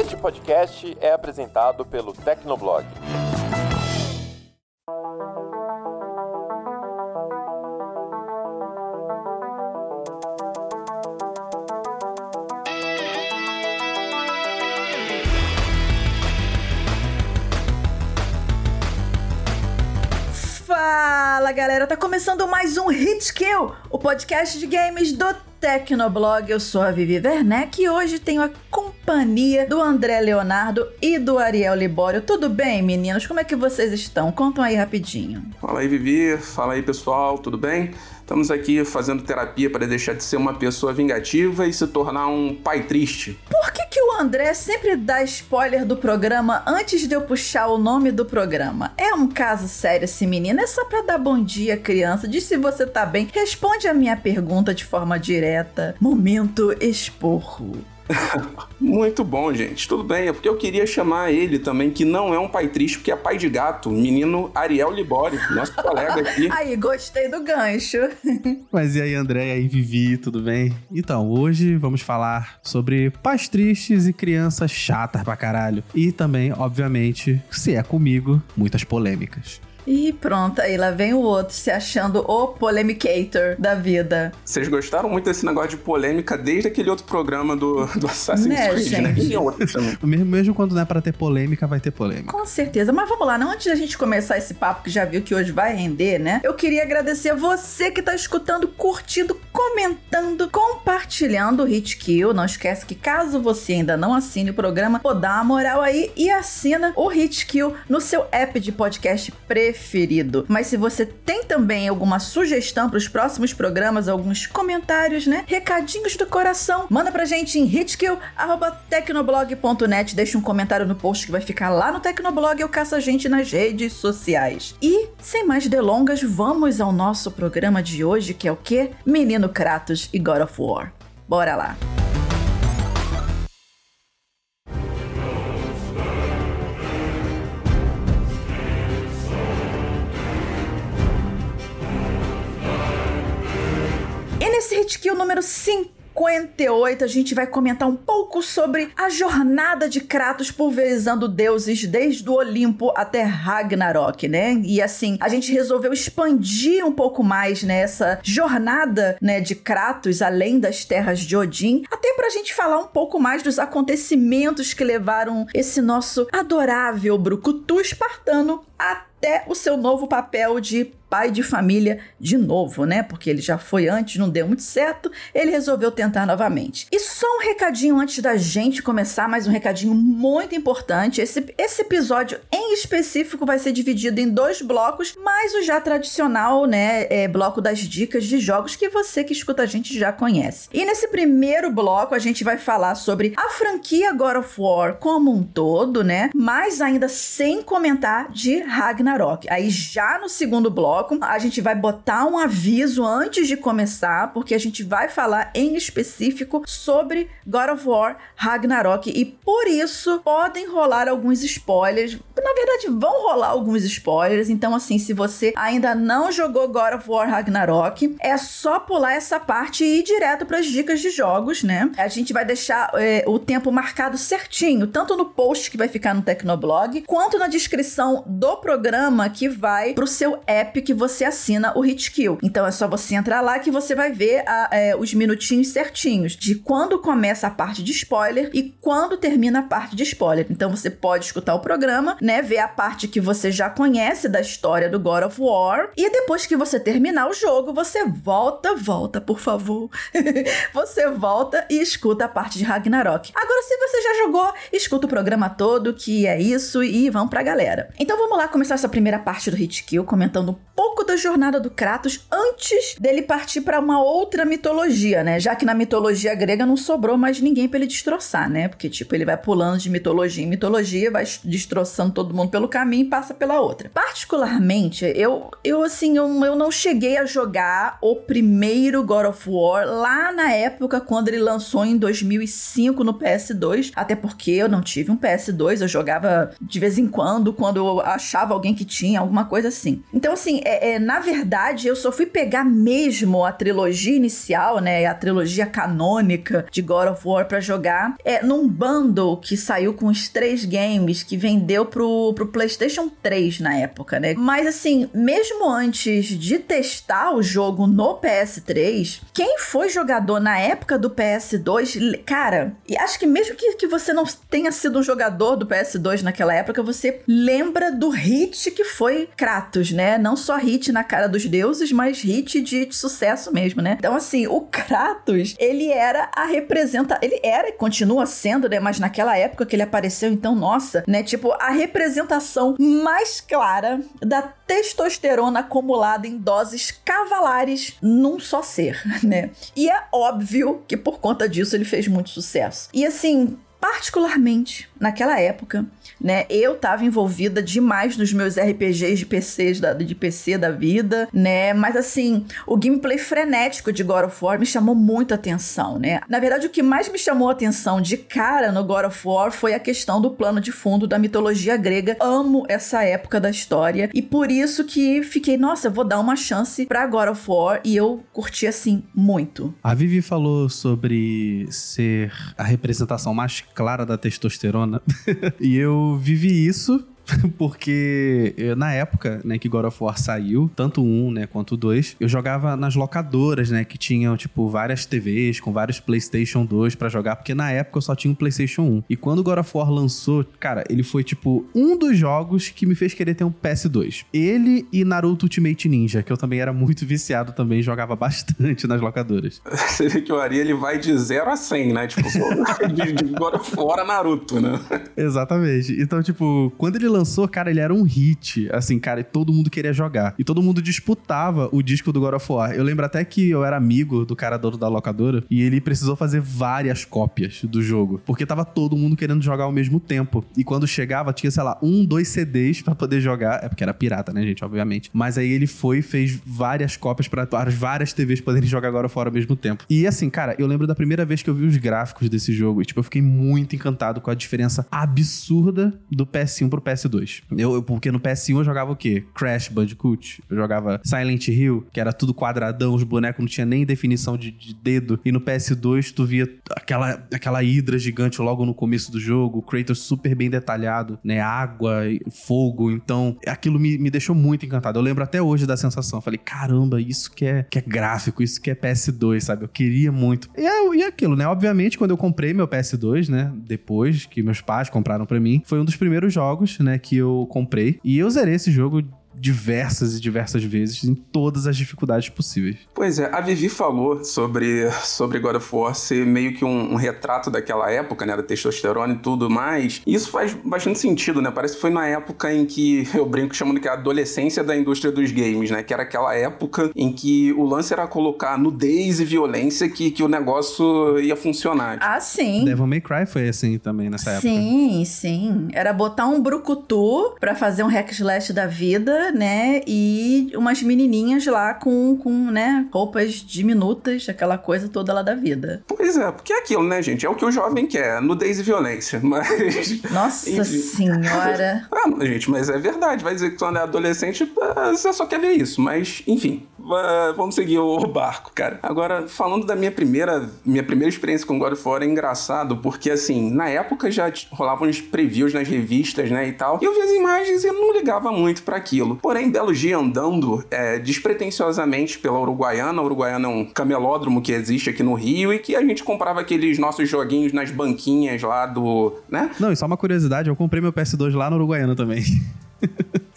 Este podcast é apresentado pelo Tecnoblog. Fala galera, tá começando mais um Hit Kill, o podcast de games do Tecnoblog. Eu sou a Vivi Werneck e hoje tenho a companhia do André Leonardo e do Ariel Libório. Tudo bem, meninos? Como é que vocês estão? Contam aí rapidinho. Fala aí, Vivi. Fala aí, pessoal. Tudo bem? Estamos aqui fazendo terapia para deixar de ser uma pessoa vingativa e se tornar um pai triste. Por que, que o André sempre dá spoiler do programa antes de eu puxar o nome do programa? É um caso sério esse menino? É só pra dar bom dia, criança? Diz se você tá bem. Responde a minha pergunta de forma direta. Momento esporro. Muito bom, gente. Tudo bem. É porque eu queria chamar ele também, que não é um pai triste, porque é pai de gato, o menino Ariel Libório, nosso colega aqui. Aí, gostei do gancho. Mas e aí, André? E aí, Vivi, tudo bem? Então, hoje vamos falar sobre pais tristes e crianças chatas pra caralho. E também, obviamente, se é comigo, muitas polêmicas. E pronto, aí lá vem o outro se achando o polemicator da vida. Vocês gostaram muito desse negócio de polêmica desde aquele outro programa do, do Assassin's Né, Creed, né? gente? Também. Mesmo, mesmo quando não é pra ter polêmica, vai ter polêmica. Com certeza, mas vamos lá, não antes da gente começar esse papo que já viu que hoje vai render, né? Eu queria agradecer a você que tá escutando, curtindo, comentando, compartilhando o Hit Kill. Não esquece que caso você ainda não assine o programa, pô, dá uma moral aí e assina o Hit Kill no seu app de podcast preferido. Mas se você tem também alguma sugestão para os próximos programas, alguns comentários, né? Recadinhos do coração, manda pra gente em hitkill@tecnoblog.net, deixa um comentário no post que vai ficar lá no Tecnoblog ou caça a gente nas redes sociais. E sem mais delongas, vamos ao nosso programa de hoje, que é o quê? Menino Kratos e God of War. Bora lá. E nesse Hit Kill número 58, a gente vai comentar um pouco sobre a jornada de Kratos pulverizando deuses desde o Olimpo até Ragnarok, né? E assim, a gente resolveu expandir um pouco mais nessa jornada, né, de Kratos além das terras de Odin, até pra gente falar um pouco mais dos acontecimentos que levaram esse nosso adorável brucutu espartano até o seu novo papel de pai de família de novo, né? Porque ele já foi antes, não deu muito certo, ele resolveu tentar novamente. E só um recadinho antes da gente começar, mais um recadinho muito importante. Esse, esse episódio em específico vai ser dividido em dois blocos, mais o já tradicional, né? É, bloco das dicas de jogos que você que escuta a gente já conhece. E nesse primeiro bloco a gente vai falar sobre a franquia God of War como um todo, né? Mas ainda sem comentar de Ragnarok. Aí já no segundo bloco a gente vai botar um aviso antes de começar, porque a gente vai falar em específico sobre God of War Ragnarok e por isso podem rolar alguns spoilers. Na verdade, vão rolar alguns spoilers, então assim, se você ainda não jogou God of War Ragnarok, é só pular essa parte e ir direto para as dicas de jogos, né? A gente vai deixar é, o tempo marcado certinho, tanto no post que vai ficar no Tecnoblog, quanto na descrição do programa que vai pro seu app que você assina o Hitkill. Então é só você entrar lá que você vai ver a, é, os minutinhos certinhos de quando começa a parte de spoiler e quando termina a parte de spoiler. Então você pode escutar o programa, né? Ver a parte que você já conhece da história do God of War. E depois que você terminar o jogo, você volta, volta, por favor. você volta e escuta a parte de Ragnarok. Agora, se você já jogou, escuta o programa todo, que é isso, e vamos pra galera. Então vamos lá começar essa primeira parte do Hitkill comentando um pouco da jornada do Kratos antes dele partir para uma outra mitologia, né? Já que na mitologia grega não sobrou mais ninguém para ele destroçar, né? Porque, tipo, ele vai pulando de mitologia em mitologia, vai destroçando todo mundo pelo caminho e passa pela outra. Particularmente, eu, eu assim, eu, eu não cheguei a jogar o primeiro God of War lá na época quando ele lançou em 2005 no PS2, até porque eu não tive um PS2, eu jogava de vez em quando, quando eu achava alguém que tinha, alguma coisa assim. Então, assim, é, é, na verdade, eu só fui pegar mesmo a trilogia inicial, né? A trilogia canônica de God of War pra jogar. É num bundle que saiu com os três games que vendeu pro, pro PlayStation 3 na época, né? Mas assim, mesmo antes de testar o jogo no PS3, quem foi jogador na época do PS2, cara, e acho que mesmo que, que você não tenha sido um jogador do PS2 naquela época, você lembra do hit que foi Kratos, né? Não só hit na cara dos deuses, mas hit de, sucesso mesmo, né? Então, assim, o Kratos, ele era a representa, ele era e continua sendo, né? Mas naquela época que ele apareceu, então, nossa, né? Tipo, a representação mais clara da testosterona acumulada em doses cavalares num só ser, né? E é óbvio que por conta disso ele fez muito sucesso. E assim, particularmente naquela época, né? Eu tava envolvida demais nos meus RPGs de PCs da, de PC da vida, né? Mas assim, o gameplay frenético de God of War me chamou muito atenção, né? Na verdade, o que mais me chamou atenção de cara no God of War foi a questão do plano de fundo da mitologia grega. Amo essa época da história e por isso que fiquei, nossa, vou dar uma chance pra God of War e eu curti assim muito. A Vivi falou sobre ser a representação mais clara da testosterona e eu vivi isso porque na época, né, que God of War saiu, tanto um, né, quanto dois, eu jogava nas locadoras, né, que tinham, tipo, várias TVs com vários PlayStation 2 para jogar, porque na época eu só tinha um PlayStation 1. E quando God of War lançou, cara, ele foi, tipo, um dos jogos que me fez querer ter um PS2. Ele e Naruto Ultimate Ninja, que eu também era muito viciado também, jogava bastante nas locadoras. Você vê que o Ari, ele vai de 0 a 100, né? Tipo, de, de God of War a Naruto, né? Exatamente. Então, tipo, quando ele lançou, cara, ele era um hit. Assim, cara, e todo mundo queria jogar. E todo mundo disputava o disco do God of War. Eu lembro até que eu era amigo do cara dono da locadora e ele precisou fazer várias cópias do jogo. Porque tava todo mundo querendo jogar ao mesmo tempo. E quando chegava, tinha, sei lá, um, dois CDs para poder jogar. É porque era pirata, né, gente? Obviamente. Mas aí ele foi e fez várias cópias para as várias TVs poderem jogar agora fora ao mesmo tempo. E assim, cara, eu lembro da primeira vez que eu vi os gráficos desse jogo. E, tipo, eu fiquei muito encantado com a diferença absurda do PS1 pro PS2. Eu, porque no PS1 eu jogava o quê? Crash Bandicoot. Eu jogava Silent Hill, que era tudo quadradão, os bonecos não tinha nem definição de, de dedo. E no PS2 tu via aquela, aquela hidra gigante logo no começo do jogo, o Kratos super bem detalhado, né? Água, fogo. Então, aquilo me, me deixou muito encantado. Eu lembro até hoje da sensação. Falei, caramba, isso que é, que é gráfico, isso que é PS2, sabe? Eu queria muito. E é, e é aquilo, né? Obviamente, quando eu comprei meu PS2, né? Depois que meus pais compraram para mim, foi um dos primeiros jogos, né? Que eu comprei. E eu zerei esse jogo diversas e diversas vezes em todas as dificuldades possíveis. Pois é, a Vivi falou sobre, sobre God of War ser meio que um, um, retrato daquela época, né, da testosterona e tudo mais. E isso faz bastante sentido, né? Parece que foi na época em que eu brinco chamando que é a adolescência da indústria dos games, né? Que era aquela época em que o lance era colocar nudez e violência que, que o negócio ia funcionar. Ah, sim. Devil May Cry foi assim também nessa época. Sim, sim. Era botar um brucutu pra fazer um hack slash da vida né? E umas menininhas lá com, com, né, roupas diminutas, aquela coisa toda lá da vida. Pois é, porque é aquilo, né, gente? É o que o jovem quer, nudez e violência, mas... Nossa enfim. senhora! ah, gente, mas é verdade, vai dizer que tu é adolescente, ah, você só quer ver isso, mas, enfim, vamos seguir o barco, cara. Agora, falando da minha primeira, minha primeira experiência com God of War, é engraçado, porque, assim, na época já rolavam uns previews nas revistas, né, e tal, e eu via as imagens e não ligava muito para aquilo. Porém, belo dia andando é, despretensiosamente pela Uruguaiana. A Uruguaiana é um camelódromo que existe aqui no Rio e que a gente comprava aqueles nossos joguinhos nas banquinhas lá do. né? Não, e só uma curiosidade, eu comprei meu PS2 lá na Uruguaiana também.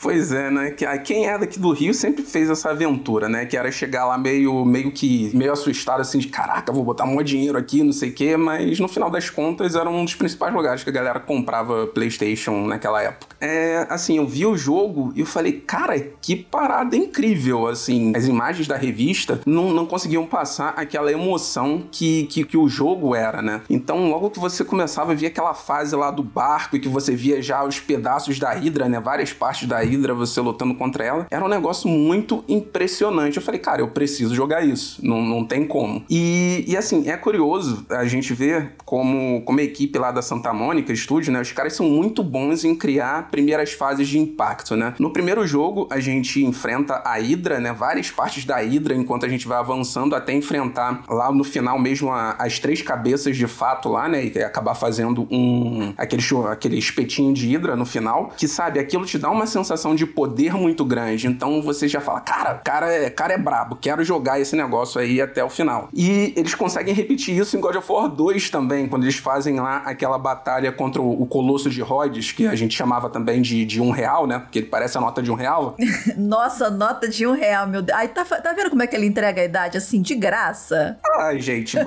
Pois é, né? Quem é daqui do Rio sempre fez essa aventura, né? Que era chegar lá meio, meio que meio assustado, assim, de caraca, vou botar um dinheiro aqui, não sei o quê, mas no final das contas era um dos principais lugares que a galera comprava PlayStation naquela época. É, assim, eu vi o jogo e eu falei, cara, que parada incrível, assim. As imagens da revista não, não conseguiam passar aquela emoção que, que, que o jogo era, né? Então, logo que você começava a ver aquela fase lá do barco e que você via já os pedaços da Hydra, né? Várias partes da Hydra, você lutando contra ela. Era um negócio muito impressionante. Eu falei, cara, eu preciso jogar isso. Não, não tem como. E, e assim, é curioso a gente ver como, como a equipe lá da Santa Mônica Studio, né? Os caras são muito bons em criar primeiras fases de impacto, né? No primeiro jogo, a gente enfrenta a Hydra, né? Várias partes da Hydra enquanto a gente vai avançando até enfrentar lá no final mesmo a, as três cabeças de fato lá, né? E acabar fazendo um. aquele, aquele espetinho de Hydra no final. Que sabe, aquilo te dá uma sensação de poder muito grande. Então você já fala, cara, cara é, cara é brabo, quero jogar esse negócio aí até o final. E eles conseguem repetir isso em God of War 2 também, quando eles fazem lá aquela batalha contra o, o Colosso de Rhodes, que a gente chamava também de, de um real, né? Porque ele parece a nota de um real. Nossa, nota de um real, meu Deus. Ai, tá, tá vendo como é que ele entrega a idade assim, de graça? Ai, gente.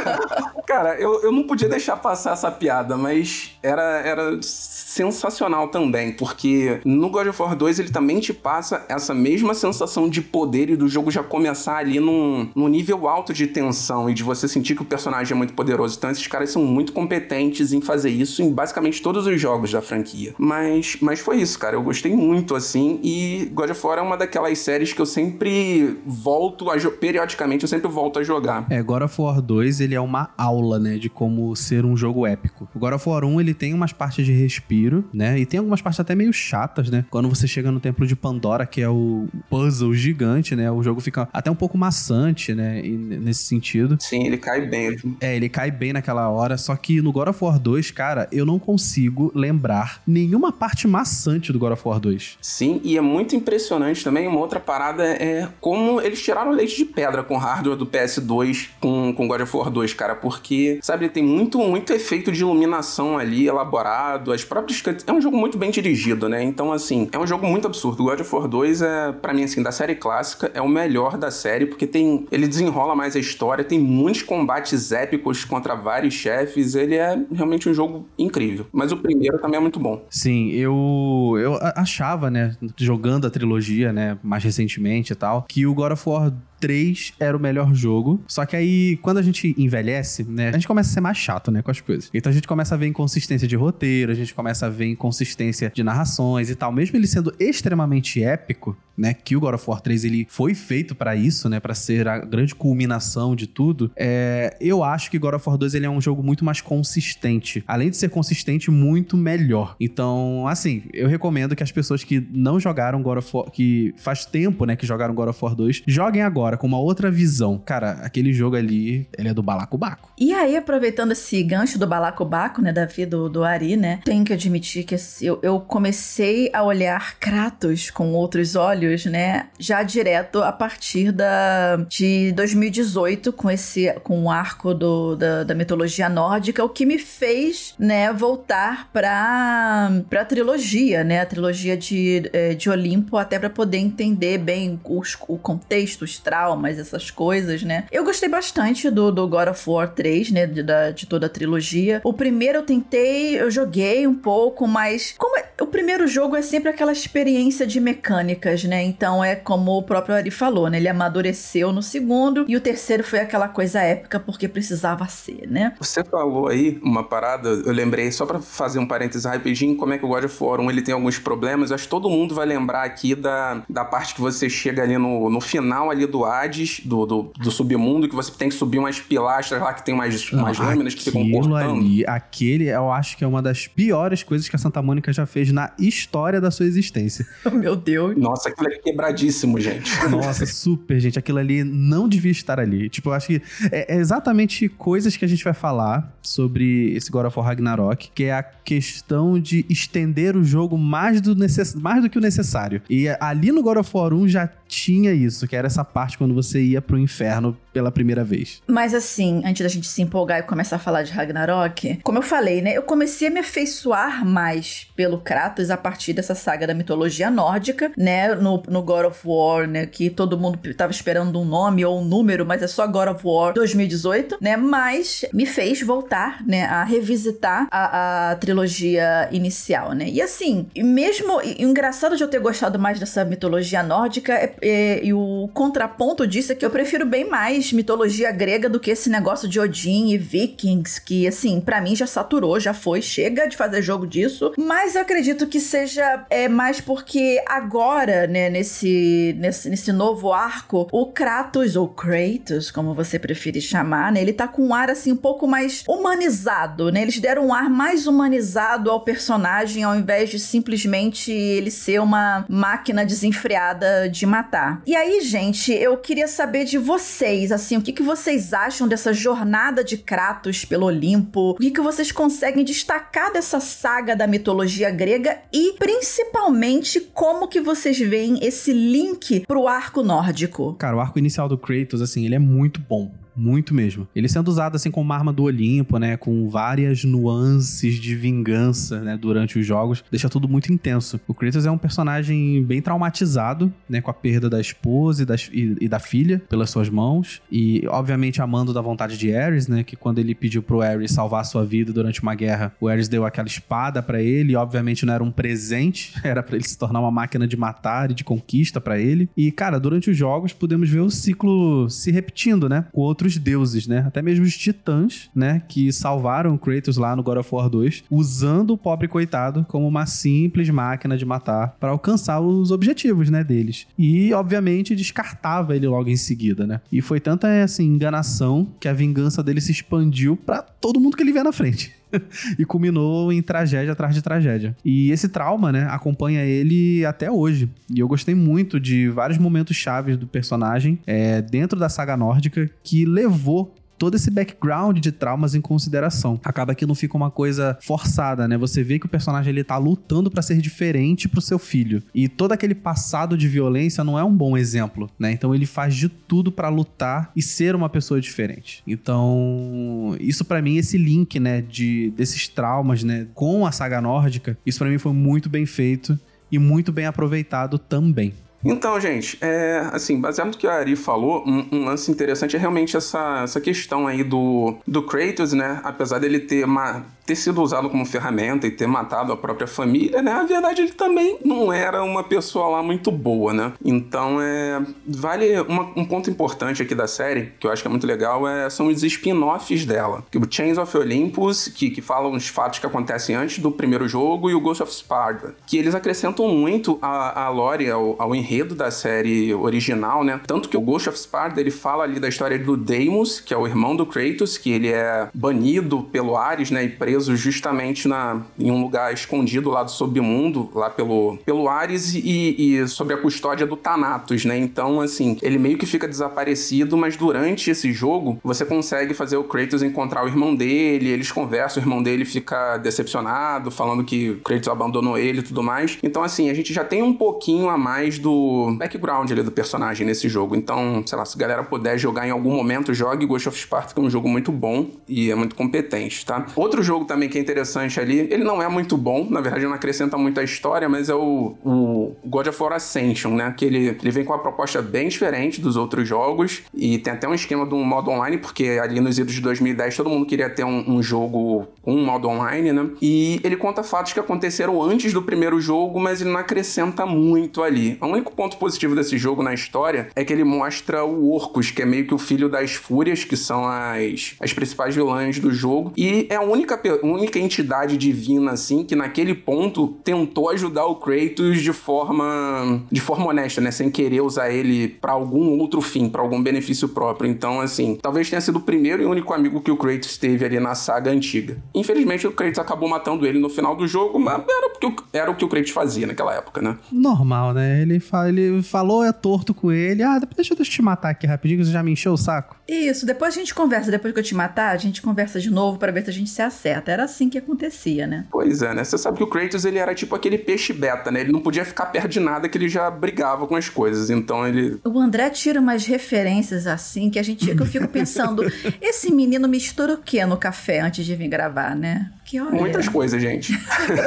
Cara, eu, eu não podia deixar passar essa piada, mas era, era sensacional também, porque no God of War 2 ele também te passa essa mesma sensação de poder e do jogo já começar ali num, num nível alto de tensão e de você sentir que o personagem é muito poderoso. Então esses caras são muito competentes em fazer isso em basicamente todos os jogos da franquia. Mas, mas foi isso, cara. Eu gostei muito assim e God of War é uma daquelas séries que eu sempre volto a periodicamente eu sempre volto a jogar. É, God of War 2 ele é uma aula, né, de como ser um jogo épico. O God of War 1 ele tem umas partes de respiro né? E tem algumas partes até meio chatas, né? Quando você chega no Templo de Pandora, que é o puzzle gigante, né? O jogo fica até um pouco maçante, né? E nesse sentido. Sim, ele cai bem. É, ele cai bem naquela hora. Só que no God of War 2, cara, eu não consigo lembrar nenhuma parte maçante do God of War 2. Sim, e é muito impressionante também. Uma outra parada é como eles tiraram leite de pedra com o hardware do PS2 com, com God of War 2, cara. Porque, sabe, ele tem muito, muito efeito de iluminação ali elaborado. As próprias é um jogo muito bem dirigido, né? Então, assim, é um jogo muito absurdo. God of War 2 é, para mim, assim, da série clássica, é o melhor da série, porque tem. Ele desenrola mais a história, tem muitos combates épicos contra vários chefes. Ele é realmente um jogo incrível. Mas o primeiro também é muito bom. Sim, eu, eu achava, né, jogando a trilogia, né, mais recentemente e tal, que o God of War 3 era o melhor jogo. Só que aí, quando a gente envelhece, né, a gente começa a ser mais chato, né, com as coisas. Então a gente começa a ver inconsistência de roteiro, a gente começa a ver inconsistência de narrações e tal. Mesmo ele sendo extremamente épico, né, que o God of War 3 ele foi feito para isso, né, para ser a grande culminação de tudo. É, eu acho que God of War 2 ele é um jogo muito mais consistente. Além de ser consistente, muito melhor. Então, assim, eu recomendo que as pessoas que não jogaram God of War, que faz tempo, né, que jogaram God of War 2, joguem agora com uma outra visão. Cara, aquele jogo ali, ele é do balacobaco. E aí, aproveitando esse gancho do balacobaco, né, Davi, do, do Ari, né, tenho que admitir que eu, eu comecei a olhar Kratos com outros olhos né? Já direto a partir da, de 2018, com esse com o arco do, da, da mitologia nórdica, o que me fez, né, voltar pra, pra trilogia, né? A trilogia de, é, de Olimpo, até para poder entender bem os, o contexto, os traumas, essas coisas, né? Eu gostei bastante do, do God of War 3, né? De, da, de toda a trilogia. O primeiro eu tentei, eu joguei um pouco, mas como é, o primeiro jogo é sempre aquela experiência de mecânicas, né? Então é como o próprio Ari falou, né? Ele amadureceu no segundo e o terceiro foi aquela coisa épica porque precisava ser, né? Você falou aí uma parada, eu lembrei só para fazer um parênteses rapidinho, como é que o God of War 1 ele tem alguns problemas. Acho que todo mundo vai lembrar aqui da, da parte que você chega ali no, no final ali do Hades, do, do, do submundo, que você tem que subir umas pilastras lá que tem umas, umas lâminas que ficam cortando. Ali, aquele eu acho que é uma das piores coisas que a Santa Mônica já fez na história da sua existência. Meu Deus. Nossa, aquilo é quebradíssimo, gente. Nossa, super, gente. Aquilo ali não devia estar ali. Tipo, eu acho que é, é exatamente coisas que a gente vai falar sobre esse God of War Ragnarok, que é a questão de estender o jogo mais do, necess... mais do que o necessário. E ali no God of War 1 já tinha isso, que era essa parte quando você ia pro inferno pela primeira vez. Mas assim, antes da gente se empolgar e começar a falar de Ragnarok, como eu falei, né? Eu comecei a me afeiçoar mais pelo Kratos a partir dessa saga da mitologia nórdica, né? No, no God of War, né? Que todo mundo tava esperando um nome ou um número, mas é só God of War 2018, né? Mas me fez voltar, né? A revisitar a, a trilogia inicial, né? E assim, mesmo. E, engraçado de eu ter gostado mais dessa mitologia nórdica é e, e, o contraponto disso é que eu prefiro bem mais mitologia grega do que esse negócio de Odin e Vikings, que, assim, para mim já saturou, já foi, chega de fazer jogo disso. Mas eu acredito acredito que seja é, mais porque agora, né, nesse, nesse, nesse novo arco, o Kratos, ou Kratos, como você prefere chamar, né, ele tá com um ar assim um pouco mais humanizado, né? Eles deram um ar mais humanizado ao personagem ao invés de simplesmente ele ser uma máquina desenfreada de matar. E aí, gente, eu queria saber de vocês, assim, o que, que vocês acham dessa jornada de Kratos pelo Olimpo? O que, que vocês conseguem destacar dessa saga da mitologia grega e principalmente como que vocês veem esse link pro arco nórdico? Cara, o arco inicial do Kratos, assim, ele é muito bom. Muito mesmo. Ele sendo usado assim como uma arma do Olimpo, né? Com várias nuances de vingança, né? Durante os jogos. Deixa tudo muito intenso. O Kratos é um personagem bem traumatizado, né? Com a perda da esposa e, das, e, e da filha pelas suas mãos. E, obviamente, amando da vontade de Ares, né? Que quando ele pediu pro Ares salvar a sua vida durante uma guerra, o Ares deu aquela espada para ele. E, obviamente, não era um presente. Era para ele se tornar uma máquina de matar e de conquista para ele. E, cara, durante os jogos, podemos ver o ciclo se repetindo, né? Com outros deuses, né? Até mesmo os titãs, né? Que salvaram Kratos lá no God of War 2, usando o pobre coitado como uma simples máquina de matar para alcançar os objetivos, né? Deles. E, obviamente, descartava ele logo em seguida, né? E foi tanta, assim, enganação que a vingança dele se expandiu para todo mundo que ele vê na frente. e culminou em tragédia atrás de tragédia. E esse trauma, né, acompanha ele até hoje. E eu gostei muito de vários momentos chaves do personagem é, dentro da saga nórdica que levou todo esse background de traumas em consideração. Acaba que não fica uma coisa forçada, né? Você vê que o personagem ele tá lutando para ser diferente pro seu filho. E todo aquele passado de violência não é um bom exemplo, né? Então ele faz de tudo para lutar e ser uma pessoa diferente. Então, isso para mim esse link, né, de desses traumas, né, com a saga nórdica, isso para mim foi muito bem feito e muito bem aproveitado também. Então, gente, é, assim, baseado no que a Ari falou, um, um, lance interessante é realmente essa, essa questão aí do, do Kratos, né? Apesar dele ter uma, ter sido usado como ferramenta e ter matado a própria família, né? A verdade ele também não era uma pessoa lá muito boa, né? Então é vale uma, um ponto importante aqui da série que eu acho que é muito legal é são os spin-offs dela, o Chains of Olympus que que falam os fatos que acontecem antes do primeiro jogo e o Ghost of Sparta, que eles acrescentam muito a, a lore ao, ao enredo da série original, né? Tanto que o Ghost of Sparta ele fala ali da história do Deimos, que é o irmão do Kratos, que ele é banido pelo Ares, né? E preso preso justamente na, em um lugar escondido lá do submundo, lá pelo, pelo Ares e, e sobre a custódia do Thanatos, né? Então, assim, ele meio que fica desaparecido, mas durante esse jogo você consegue fazer o Kratos encontrar o irmão dele, eles conversam, o irmão dele fica decepcionado, falando que o Kratos abandonou ele e tudo mais. Então, assim, a gente já tem um pouquinho a mais do background ali do personagem nesse jogo. Então, sei lá, se a galera puder jogar em algum momento, jogue Ghost of Sparta, é um jogo muito bom e é muito competente, tá? Outro jogo também que é interessante ali. Ele não é muito bom, na verdade não acrescenta muito a história, mas é o, o God of War Ascension, né? Que ele, ele vem com uma proposta bem diferente dos outros jogos e tem até um esquema de um modo online, porque ali nos idos de 2010 todo mundo queria ter um, um jogo com um modo online, né? E ele conta fatos que aconteceram antes do primeiro jogo, mas ele não acrescenta muito ali. O único ponto positivo desse jogo na história é que ele mostra o Orcus, que é meio que o filho das Fúrias, que são as, as principais vilãs do jogo, e é a única única entidade divina, assim, que naquele ponto tentou ajudar o Kratos de forma, de forma honesta, né? Sem querer usar ele para algum outro fim, para algum benefício próprio. Então, assim, talvez tenha sido o primeiro e único amigo que o Kratos teve ali na saga antiga. Infelizmente, o Kratos acabou matando ele no final do jogo, mas era, porque era o que o Kratos fazia naquela época, né? Normal, né? Ele, fala, ele falou, é torto com ele. Ah, deixa eu te matar aqui rapidinho, que você já me encheu o saco. Isso, depois a gente conversa. Depois que eu te matar, a gente conversa de novo para ver se a gente se acerta. Era assim que acontecia, né? Pois é, né? Você sabe que o Kratos, ele era tipo aquele peixe beta, né? Ele não podia ficar perto de nada que ele já brigava com as coisas. Então ele... O André tira umas referências assim que a gente que eu fico pensando, esse menino mistura o que no café antes de vir gravar, né? Muitas coisas, gente.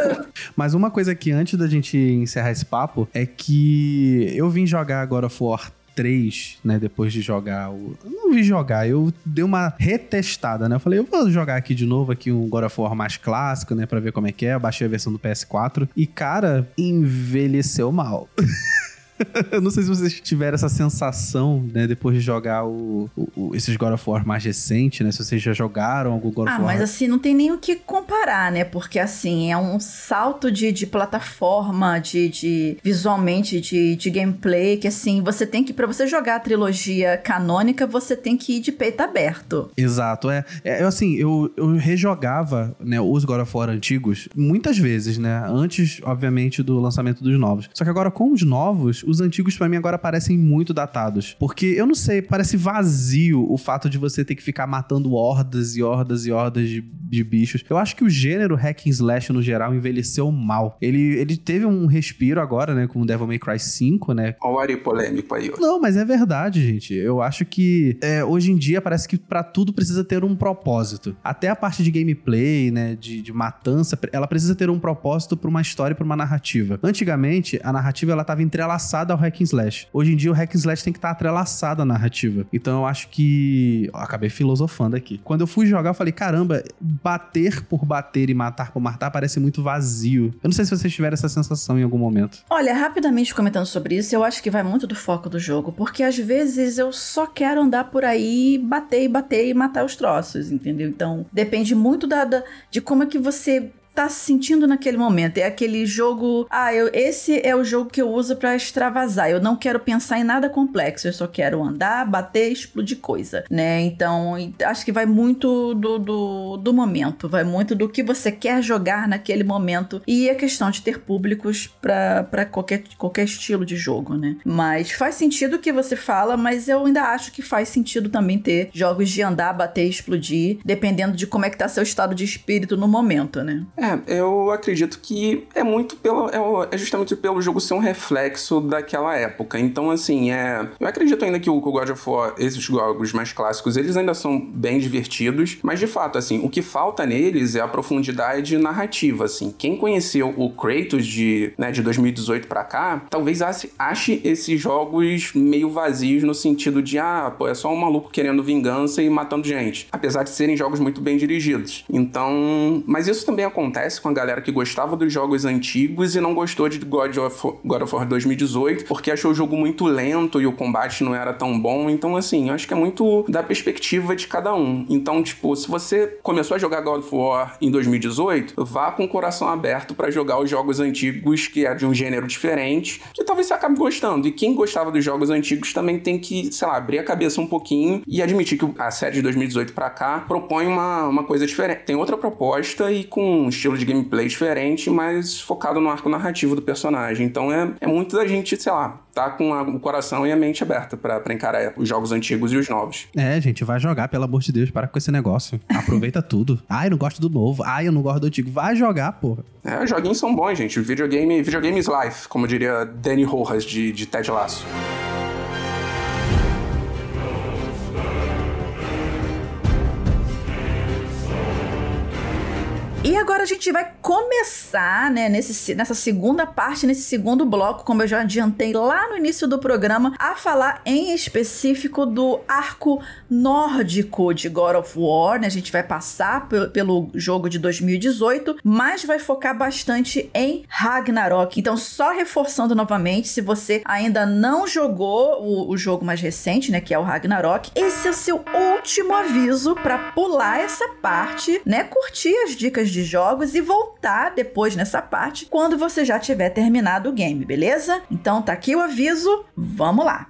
Mas uma coisa que antes da gente encerrar esse papo é que eu vim jogar agora For 3, né? Depois de jogar o. Eu não vi jogar, eu dei uma retestada, né? Eu falei, eu vou jogar aqui de novo aqui um God of War mais clássico, né? Pra ver como é que é. Eu baixei a versão do PS4. E, cara, envelheceu mal. eu não sei se vocês tiveram essa sensação, né, depois de jogar o, o, o esses God of War mais recente, né? Se vocês já jogaram algum God ah, of War. Ah, mas assim, não tem nem o que comparar, né? Porque assim, é um salto de, de plataforma, de, de visualmente, de, de gameplay, que assim, você tem que, para você jogar a trilogia canônica, você tem que ir de peito aberto. Exato, é. é assim, eu, eu rejogava, né, os God of War antigos muitas vezes, né? Antes, obviamente, do lançamento dos novos. Só que agora, com os novos, os antigos para mim agora parecem muito datados. Porque, eu não sei, parece vazio o fato de você ter que ficar matando hordas e hordas e hordas de, de bichos. Eu acho que o gênero hack and slash no geral envelheceu mal. Ele, ele teve um respiro agora, né, com o Devil May Cry 5, né? Olha o polêmico aí. Ó. Não, mas é verdade, gente. Eu acho que é, hoje em dia parece que para tudo precisa ter um propósito. Até a parte de gameplay, né, de, de matança, ela precisa ter um propósito para uma história, para uma narrativa. Antigamente, a narrativa ela tava entrelaçada ao hack and slash. Hoje em dia, o hack and slash tem que estar tá atrelaçado à narrativa. Então, eu acho que... Acabei filosofando aqui. Quando eu fui jogar, eu falei, caramba, bater por bater e matar por matar parece muito vazio. Eu não sei se vocês tiveram essa sensação em algum momento. Olha, rapidamente comentando sobre isso, eu acho que vai muito do foco do jogo, porque às vezes eu só quero andar por aí, bater e bater e matar os troços, entendeu? Então, depende muito da, da de como é que você tá se sentindo naquele momento. É aquele jogo, ah, eu, esse é o jogo que eu uso para extravasar. Eu não quero pensar em nada complexo, eu só quero andar, bater, explodir coisa, né? Então, acho que vai muito do, do, do momento, vai muito do que você quer jogar naquele momento e a questão de ter públicos para qualquer, qualquer estilo de jogo, né? Mas faz sentido o que você fala, mas eu ainda acho que faz sentido também ter jogos de andar, bater, explodir, dependendo de como é que tá seu estado de espírito no momento, né? Eu acredito que é muito pelo. É, é justamente pelo jogo ser um reflexo daquela época. Então, assim, é. Eu acredito ainda que o, God of War, esses jogos mais clássicos, eles ainda são bem divertidos. Mas de fato, assim, o que falta neles é a profundidade narrativa. Assim, quem conheceu o Kratos de, né, de 2018 para cá, talvez ache esses jogos meio vazios no sentido de, ah, pô, é só um maluco querendo vingança e matando gente. Apesar de serem jogos muito bem dirigidos. Então. Mas isso também acontece acontece com a galera que gostava dos jogos antigos e não gostou de God of, God of War 2018 porque achou o jogo muito lento e o combate não era tão bom. Então, assim, eu acho que é muito da perspectiva de cada um. Então, tipo, se você começou a jogar God of War em 2018, vá com o coração aberto para jogar os jogos antigos, que é de um gênero diferente, que talvez você acabe gostando. E quem gostava dos jogos antigos também tem que, sei lá, abrir a cabeça um pouquinho e admitir que a série de 2018 para cá propõe uma, uma coisa diferente. Tem outra proposta e com estilo de gameplay diferente, mas focado no arco narrativo do personagem. Então é, é muito da gente, sei lá, tá com a, o coração e a mente aberta para encarar os jogos antigos e os novos. É, gente, vai jogar, pelo amor de Deus, para com esse negócio. Aproveita tudo. Ai, eu não gosto do novo. Ai, eu não gosto do antigo. Vai jogar, porra. É, os joguinhos são bons, gente. Videogame, videogame is life, como diria Danny Rojas de, de Ted Lasso. E agora a gente vai começar, né, nesse, nessa segunda parte, nesse segundo bloco, como eu já adiantei lá no início do programa, a falar em específico do arco nórdico de God of War, né? A gente vai passar pelo jogo de 2018, mas vai focar bastante em Ragnarok. Então, só reforçando novamente, se você ainda não jogou o, o jogo mais recente, né, que é o Ragnarok, esse é o seu último aviso para pular essa parte, né, curtir as dicas de jogos e voltar depois nessa parte quando você já tiver terminado o game, beleza? Então tá aqui o aviso, vamos lá!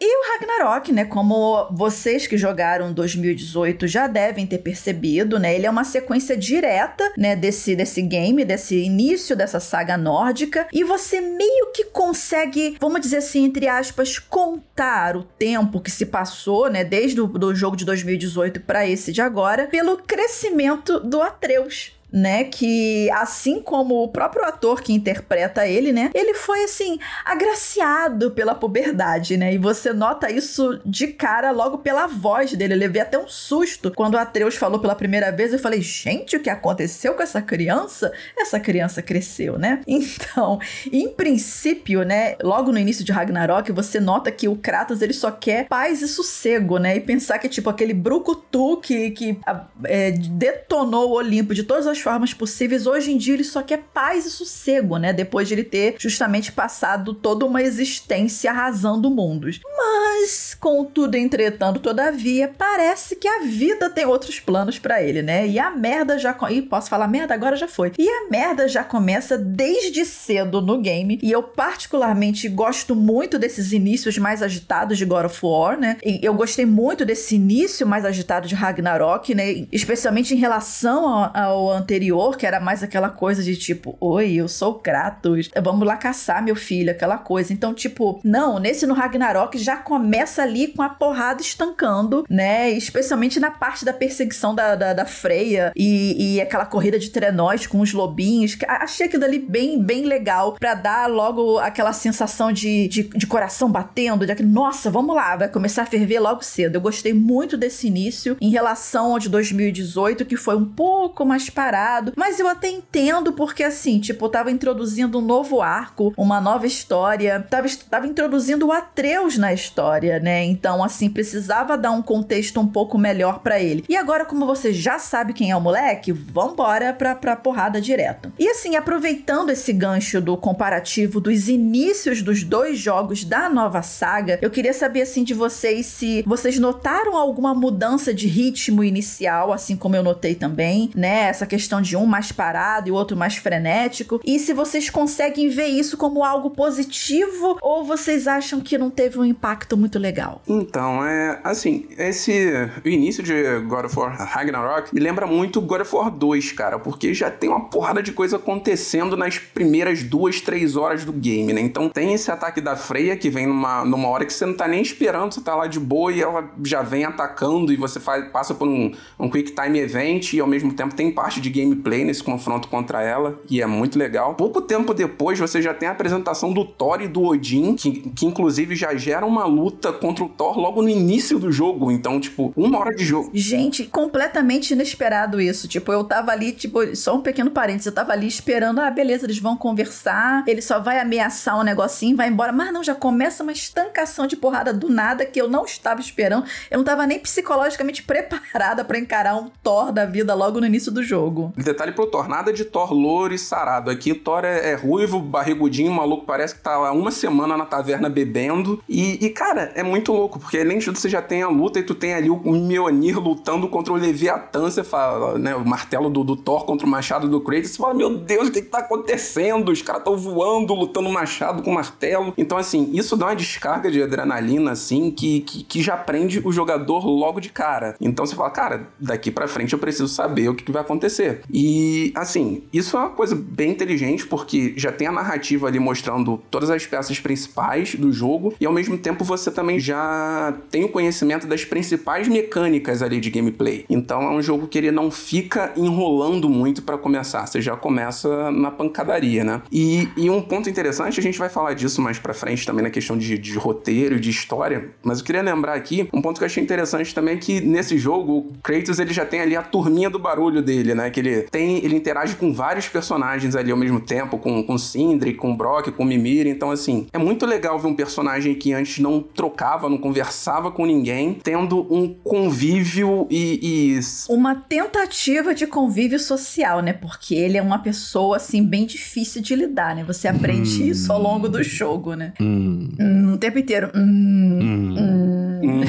E o Ragnarok, né, como vocês que jogaram 2018 já devem ter percebido, né, ele é uma sequência direta, né, desse, desse game, desse início dessa saga nórdica, e você meio que consegue, vamos dizer assim, entre aspas, contar o tempo que se passou, né, desde o do jogo de 2018 para esse de agora, pelo crescimento do Atreus, né? Que assim como o próprio ator que interpreta ele, né? Ele foi assim agraciado pela puberdade, né? E você nota isso de cara logo pela voz dele. Eu levei até um susto quando o Atreus falou pela primeira vez. Eu falei, gente, o que aconteceu com essa criança? Essa criança cresceu, né? Então, em princípio, né? Logo no início de Ragnarok, você nota que o Kratos ele só quer paz e sossego, né? E pensar que tipo aquele brucutu que, que é, detonou o Olimpo de todas as as formas possíveis. Hoje em dia ele só quer paz e sossego, né? Depois de ele ter justamente passado toda uma existência arrasando mundos. Mas, contudo, entretanto, todavia, parece que a vida tem outros planos para ele, né? E a merda já. E posso falar merda? Agora já foi. E a merda já começa desde cedo no game. E eu, particularmente, gosto muito desses inícios mais agitados de God of War, né? E eu gostei muito desse início mais agitado de Ragnarok, né? Especialmente em relação ao, ao anterior, que era mais aquela coisa de tipo, oi, eu sou Kratos, vamos lá caçar meu filho, aquela coisa. Então, tipo, não, nesse no Ragnarok já começa ali com a porrada estancando, né? Especialmente na parte da perseguição da, da, da Freya e, e aquela corrida de trenós com os lobinhos. Achei aquilo ali bem, bem legal para dar logo aquela sensação de, de, de coração batendo, de aquele, nossa, vamos lá, vai começar a ferver logo cedo. Eu gostei muito desse início em relação ao de 2018, que foi um pouco mais parado, mas eu até entendo porque assim, tipo, tava introduzindo um novo arco, uma nova história, tava, tava introduzindo o Atreus na história, né? Então, assim, precisava dar um contexto um pouco melhor para ele. E agora, como você já sabe quem é o moleque, vambora pra, pra porrada direto. E assim, aproveitando esse gancho do comparativo dos inícios dos dois jogos da nova saga, eu queria saber assim de vocês se vocês notaram alguma mudança de ritmo inicial, assim como eu notei também, né? Essa questão de um mais parado e o outro mais frenético. E se vocês conseguem ver isso como algo positivo ou vocês acham que não teve um impacto muito legal? Então, é assim, esse o início de God of War Ragnarok me lembra muito God of War 2, cara, porque já tem uma porrada de coisa acontecendo nas primeiras duas, três horas do game, né? Então tem esse ataque da Freya que vem numa, numa hora que você não tá nem esperando, você tá lá de boa e ela já vem atacando e você faz, passa por um, um quick time event e ao mesmo tempo tem parte de gameplay nesse confronto contra ela e é muito legal. Pouco tempo depois você já tem a apresentação do Thor e do Odin, que, que inclusive já gera uma luta contra o Thor logo no início do jogo. Então, tipo, uma hora de jogo. Gente, completamente inesperado isso. Tipo, eu tava ali, tipo, só um pequeno parênteses, eu tava ali esperando, ah, beleza, eles vão conversar, ele só vai ameaçar um negocinho, vai embora. Mas não, já começa uma estancação de porrada do nada que eu não estava esperando. Eu não tava nem psicologicamente preparada para encarar um Thor da vida logo no início do jogo. Detalhe pro Thor, nada de Thor louro e sarado. Aqui Thor é, é ruivo, barrigudinho, maluco, parece que tá lá uma semana na taverna bebendo. E, e, cara, é muito louco, porque além de tudo você já tem a luta e tu tem ali o Mjolnir lutando contra o Leviatã, você fala, né, o martelo do, do Thor contra o machado do Kratos, você fala, meu Deus, o que que tá acontecendo? Os caras tão voando, lutando machado com martelo. Então, assim, isso dá uma descarga de adrenalina, assim, que, que, que já prende o jogador logo de cara. Então você fala, cara, daqui para frente eu preciso saber o que, que vai acontecer. E, assim, isso é uma coisa bem inteligente, porque já tem a narrativa ali mostrando todas as peças principais do jogo, e ao mesmo tempo você também já tem o conhecimento das principais mecânicas ali de gameplay. Então é um jogo que ele não fica enrolando muito para começar, você já começa na pancadaria, né? E, e, um ponto interessante, a gente vai falar disso mais pra frente também na questão de, de roteiro e de história, mas eu queria lembrar aqui um ponto que eu achei interessante também é que nesse jogo o Kratos ele já tem ali a turminha do barulho dele, né? Que ele tem, ele interage com vários personagens ali ao mesmo tempo, com, com Sindri, com Brock, com Mimir, então assim, é muito legal ver um personagem que antes não trocava, não conversava com ninguém, tendo um convívio e, e... Uma tentativa de convívio social, né? Porque ele é uma pessoa, assim, bem difícil de lidar, né? Você aprende hum. isso ao longo do jogo, né? Hum. Hum, o tempo inteiro. Hum. hum. Hum.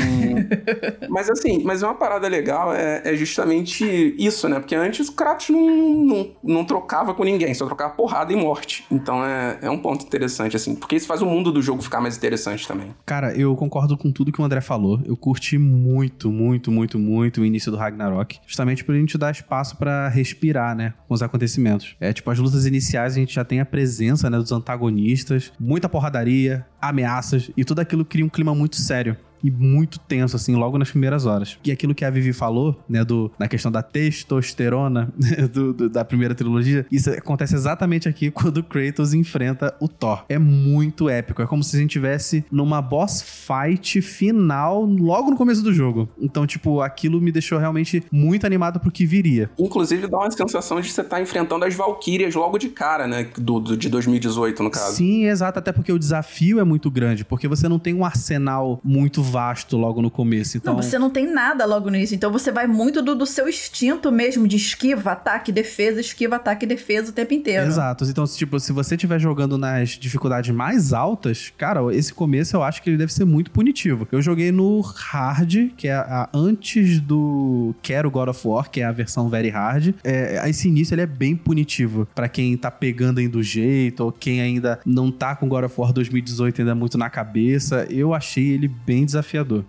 mas assim, mas uma parada legal é, é, justamente isso, né? Porque antes o Kratos não, não, não, trocava com ninguém, só trocava porrada e morte. Então é, é um ponto interessante, assim, porque isso faz o mundo do jogo ficar mais interessante também. Cara, eu concordo com tudo que o André falou. Eu curti muito, muito, muito, muito o início do Ragnarok, justamente pra gente dar espaço para respirar, né, com os acontecimentos. É tipo, as lutas iniciais a gente já tem a presença, né, dos antagonistas, muita porradaria, ameaças e tudo aquilo cria um clima muito sério e muito tenso, assim, logo nas primeiras horas. E aquilo que a Vivi falou, né, do, na questão da testosterona do, do, da primeira trilogia, isso acontece exatamente aqui quando o Kratos enfrenta o Thor. É muito épico. É como se a gente tivesse numa boss fight final logo no começo do jogo. Então, tipo, aquilo me deixou realmente muito animado pro que viria. Inclusive, dá uma sensação de você estar tá enfrentando as Valkyrias logo de cara, né? Do, do, de 2018, no caso. Sim, exato. Até porque o desafio é muito grande. Porque você não tem um arsenal muito vasto logo no começo. Então... Não, você não tem nada logo no início. Então você vai muito do, do seu instinto mesmo de esquiva, ataque, defesa, esquiva, ataque, defesa o tempo inteiro. Exato. Então, tipo, se você estiver jogando nas dificuldades mais altas, cara, esse começo eu acho que ele deve ser muito punitivo. Eu joguei no hard, que é a, antes do Quero God of War, que é a versão very hard. É, esse início ele é bem punitivo para quem tá pegando ainda do jeito, ou quem ainda não tá com God of War 2018 ainda muito na cabeça. Eu achei ele bem desafiador.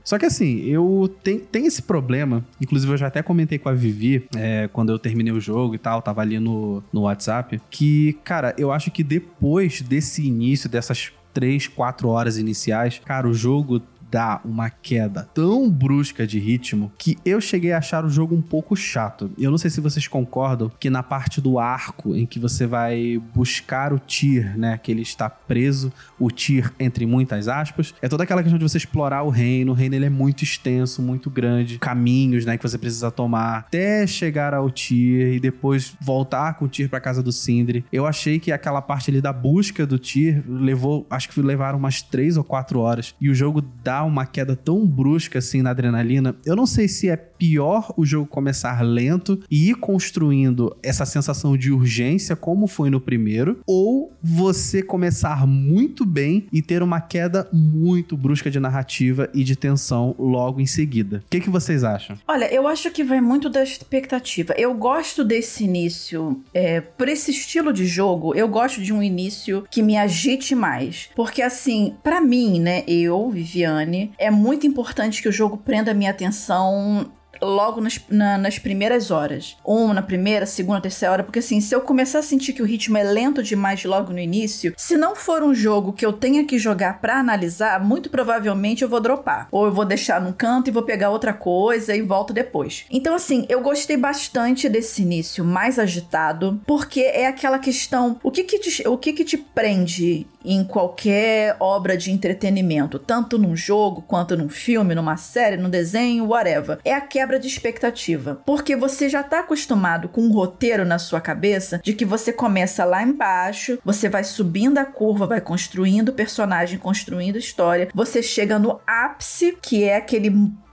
Só que assim, eu tenho, tenho esse problema, inclusive eu já até comentei com a Vivi é, quando eu terminei o jogo e tal, tava ali no, no WhatsApp, que, cara, eu acho que depois desse início, dessas 3, 4 horas iniciais, cara, o jogo dá uma queda tão brusca de ritmo que eu cheguei a achar o jogo um pouco chato. Eu não sei se vocês concordam que na parte do arco em que você vai buscar o Tyr, né, que ele está preso, o Tyr entre muitas aspas, é toda aquela questão de você explorar o reino. O reino ele é muito extenso, muito grande, caminhos, né, que você precisa tomar até chegar ao Tyr e depois voltar com o Tyr para casa do Sindri. Eu achei que aquela parte ali da busca do Tyr levou, acho que levaram umas três ou quatro horas e o jogo dá uma queda tão brusca assim na adrenalina, eu não sei se é pior o jogo começar lento e ir construindo essa sensação de urgência, como foi no primeiro, ou você começar muito bem e ter uma queda muito brusca de narrativa e de tensão logo em seguida. O que, que vocês acham? Olha, eu acho que vai muito da expectativa. Eu gosto desse início, é, por esse estilo de jogo, eu gosto de um início que me agite mais. Porque assim, para mim, né, eu, Viviane, é muito importante que o jogo prenda minha atenção logo nas, na, nas primeiras horas. Uma na primeira, segunda, terceira hora. Porque assim, se eu começar a sentir que o ritmo é lento demais logo no início, se não for um jogo que eu tenha que jogar para analisar, muito provavelmente eu vou dropar. Ou eu vou deixar num canto e vou pegar outra coisa e volto depois. Então, assim, eu gostei bastante desse início mais agitado, porque é aquela questão: o que que te, o que que te prende em qualquer obra de entretenimento, tanto num jogo quanto num filme, numa série, num desenho, whatever. É a quebra de expectativa, porque você já tá acostumado com um roteiro na sua cabeça de que você começa lá embaixo, você vai subindo a curva, vai construindo personagem, construindo história, você chega no ápice, que é aquele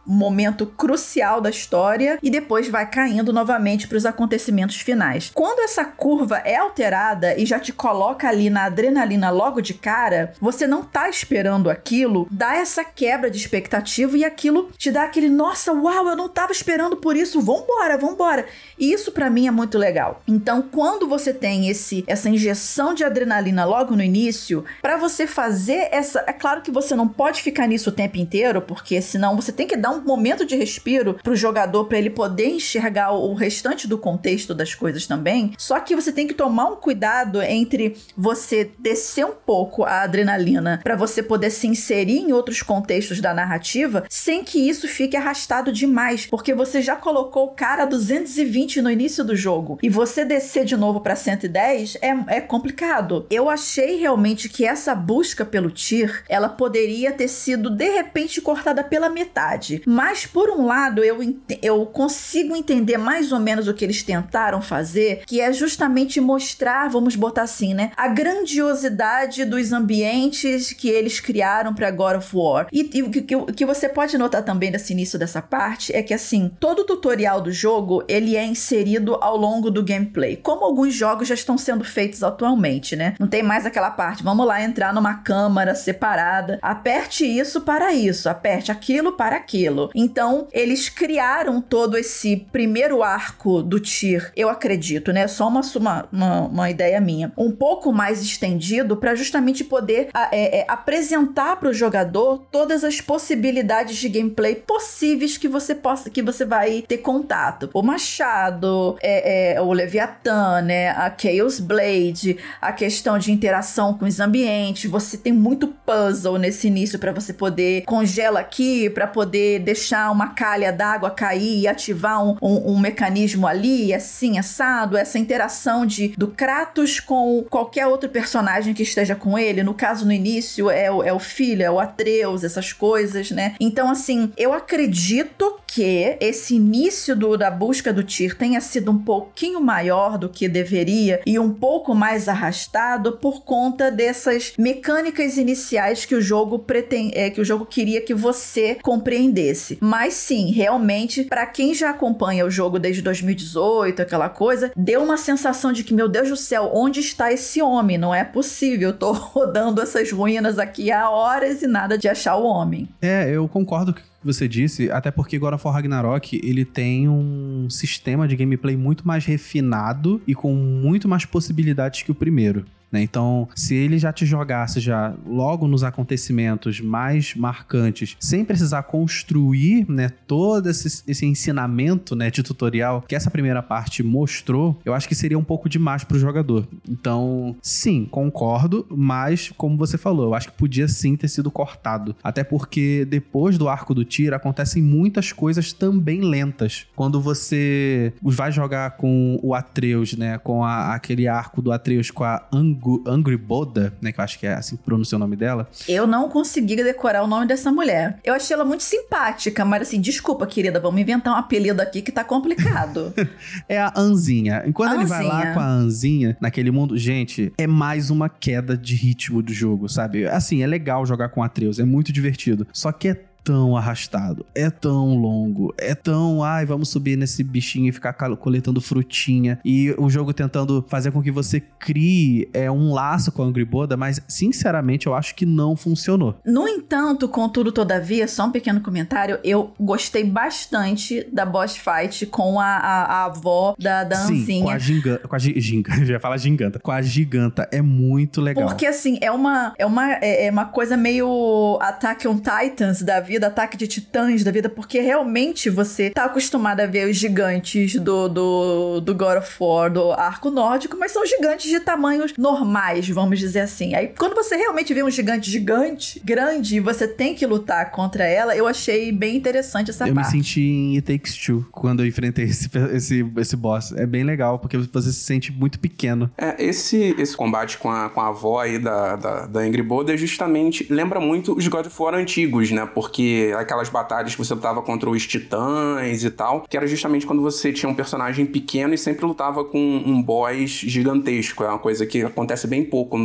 momento crucial da história e depois vai caindo novamente para os acontecimentos finais. Quando essa curva é alterada e já te coloca ali na adrenalina logo de cara, você não tá esperando aquilo, dá essa quebra de expectativa e aquilo te dá aquele nossa, uau, eu não tava esperando por isso, vambora, vambora. E isso para mim é muito legal. Então, quando você tem esse essa injeção de adrenalina logo no início, para você fazer essa, é claro que você não pode ficar nisso o tempo inteiro, porque senão você tem que dar um um momento de respiro pro jogador para ele poder enxergar o restante do contexto das coisas também. Só que você tem que tomar um cuidado entre você descer um pouco a adrenalina para você poder se inserir em outros contextos da narrativa sem que isso fique arrastado demais, porque você já colocou o cara a 220 no início do jogo e você descer de novo para 110 é, é complicado. Eu achei realmente que essa busca pelo tir, ela poderia ter sido de repente cortada pela metade. Mas, por um lado, eu, eu consigo entender mais ou menos o que eles tentaram fazer, que é justamente mostrar, vamos botar assim, né? A grandiosidade dos ambientes que eles criaram para God of War. E, e o que, que você pode notar também nesse início dessa parte é que, assim, todo o tutorial do jogo ele é inserido ao longo do gameplay, como alguns jogos já estão sendo feitos atualmente, né? Não tem mais aquela parte, vamos lá entrar numa câmara separada, aperte isso para isso, aperte aquilo para aquilo aquilo. Então, eles criaram todo esse primeiro arco do Tyr, eu acredito, né? Só uma, uma, uma ideia minha. Um pouco mais estendido para justamente poder é, é, apresentar para o jogador todas as possibilidades de gameplay possíveis que você possa, que você vai ter contato. O machado, é, é, o Leviatã, né? A Chaos Blade, a questão de interação com os ambientes. Você tem muito puzzle nesse início para você poder congela aqui para poder deixar uma calha d'água cair e ativar um, um, um, mecanismo ali, assim, assado, essa interação de do Kratos com qualquer outro personagem que esteja com ele. No caso, no início, é o, é o filho, é o Atreus, essas coisas, né? Então, assim, eu acredito que esse início do, da busca do Tyr tenha sido um pouquinho maior do que deveria e um pouco mais arrastado por conta dessas mecânicas iniciais que o jogo pretende, é, que o jogo queria que você compreendesse. Mas sim, realmente, para quem já acompanha o jogo desde 2018, aquela coisa, deu uma sensação de que, meu Deus do céu, onde está esse homem? Não é possível. Eu tô rodando essas ruínas aqui há horas e nada de achar o homem. É, eu concordo com você disse, até porque God of War Ragnarok, ele tem um sistema de gameplay muito mais refinado e com muito mais possibilidades que o primeiro. Né? Então, se ele já te jogasse já logo nos acontecimentos mais marcantes, sem precisar construir né, todo esse, esse ensinamento né, de tutorial que essa primeira parte mostrou, eu acho que seria um pouco demais para o jogador. Então, sim, concordo, mas como você falou, eu acho que podia sim ter sido cortado. Até porque depois do arco do tiro acontecem muitas coisas também lentas. Quando você vai jogar com o Atreus, né, com a, aquele arco do Atreus com a Angry Boda, né? Que eu acho que é assim que pronuncia o nome dela. Eu não consegui decorar o nome dessa mulher. Eu achei ela muito simpática, mas assim, desculpa, querida, vamos inventar um apelido aqui que tá complicado. é a Anzinha. Enquanto Anzinha. ele vai lá com a Anzinha, naquele mundo, gente, é mais uma queda de ritmo do jogo, sabe? Assim, é legal jogar com Atreus, é muito divertido. Só que é tão arrastado, é tão longo, é tão, ai, vamos subir nesse bichinho e ficar coletando frutinha. E o jogo tentando fazer com que você crie é, um laço com a Angry Boda, mas sinceramente eu acho que não funcionou. No entanto, contudo, todavia, só um pequeno comentário, eu gostei bastante da boss fight com a, a, a avó da, da Sim, Anzinha. com a giganta, com a giganta, já fala giganta, com a giganta, é muito legal. Porque assim, é uma, é uma, é, é uma coisa meio Attack on Titans da vida vida, ataque de titãs da vida, porque realmente você tá acostumado a ver os gigantes do, do, do God of War, do arco nórdico, mas são gigantes de tamanhos normais, vamos dizer assim. Aí quando você realmente vê um gigante gigante, grande, e você tem que lutar contra ela, eu achei bem interessante essa eu parte. Eu me senti em It Takes Two quando eu enfrentei esse, esse, esse boss. É bem legal, porque você se sente muito pequeno. É, esse, esse combate com a, com a avó aí da, da, da Angry Bird é justamente, lembra muito os God of War antigos, né? Porque aquelas batalhas que você lutava contra os titãs e tal, que era justamente quando você tinha um personagem pequeno e sempre lutava com um boss gigantesco. É uma coisa que acontece bem pouco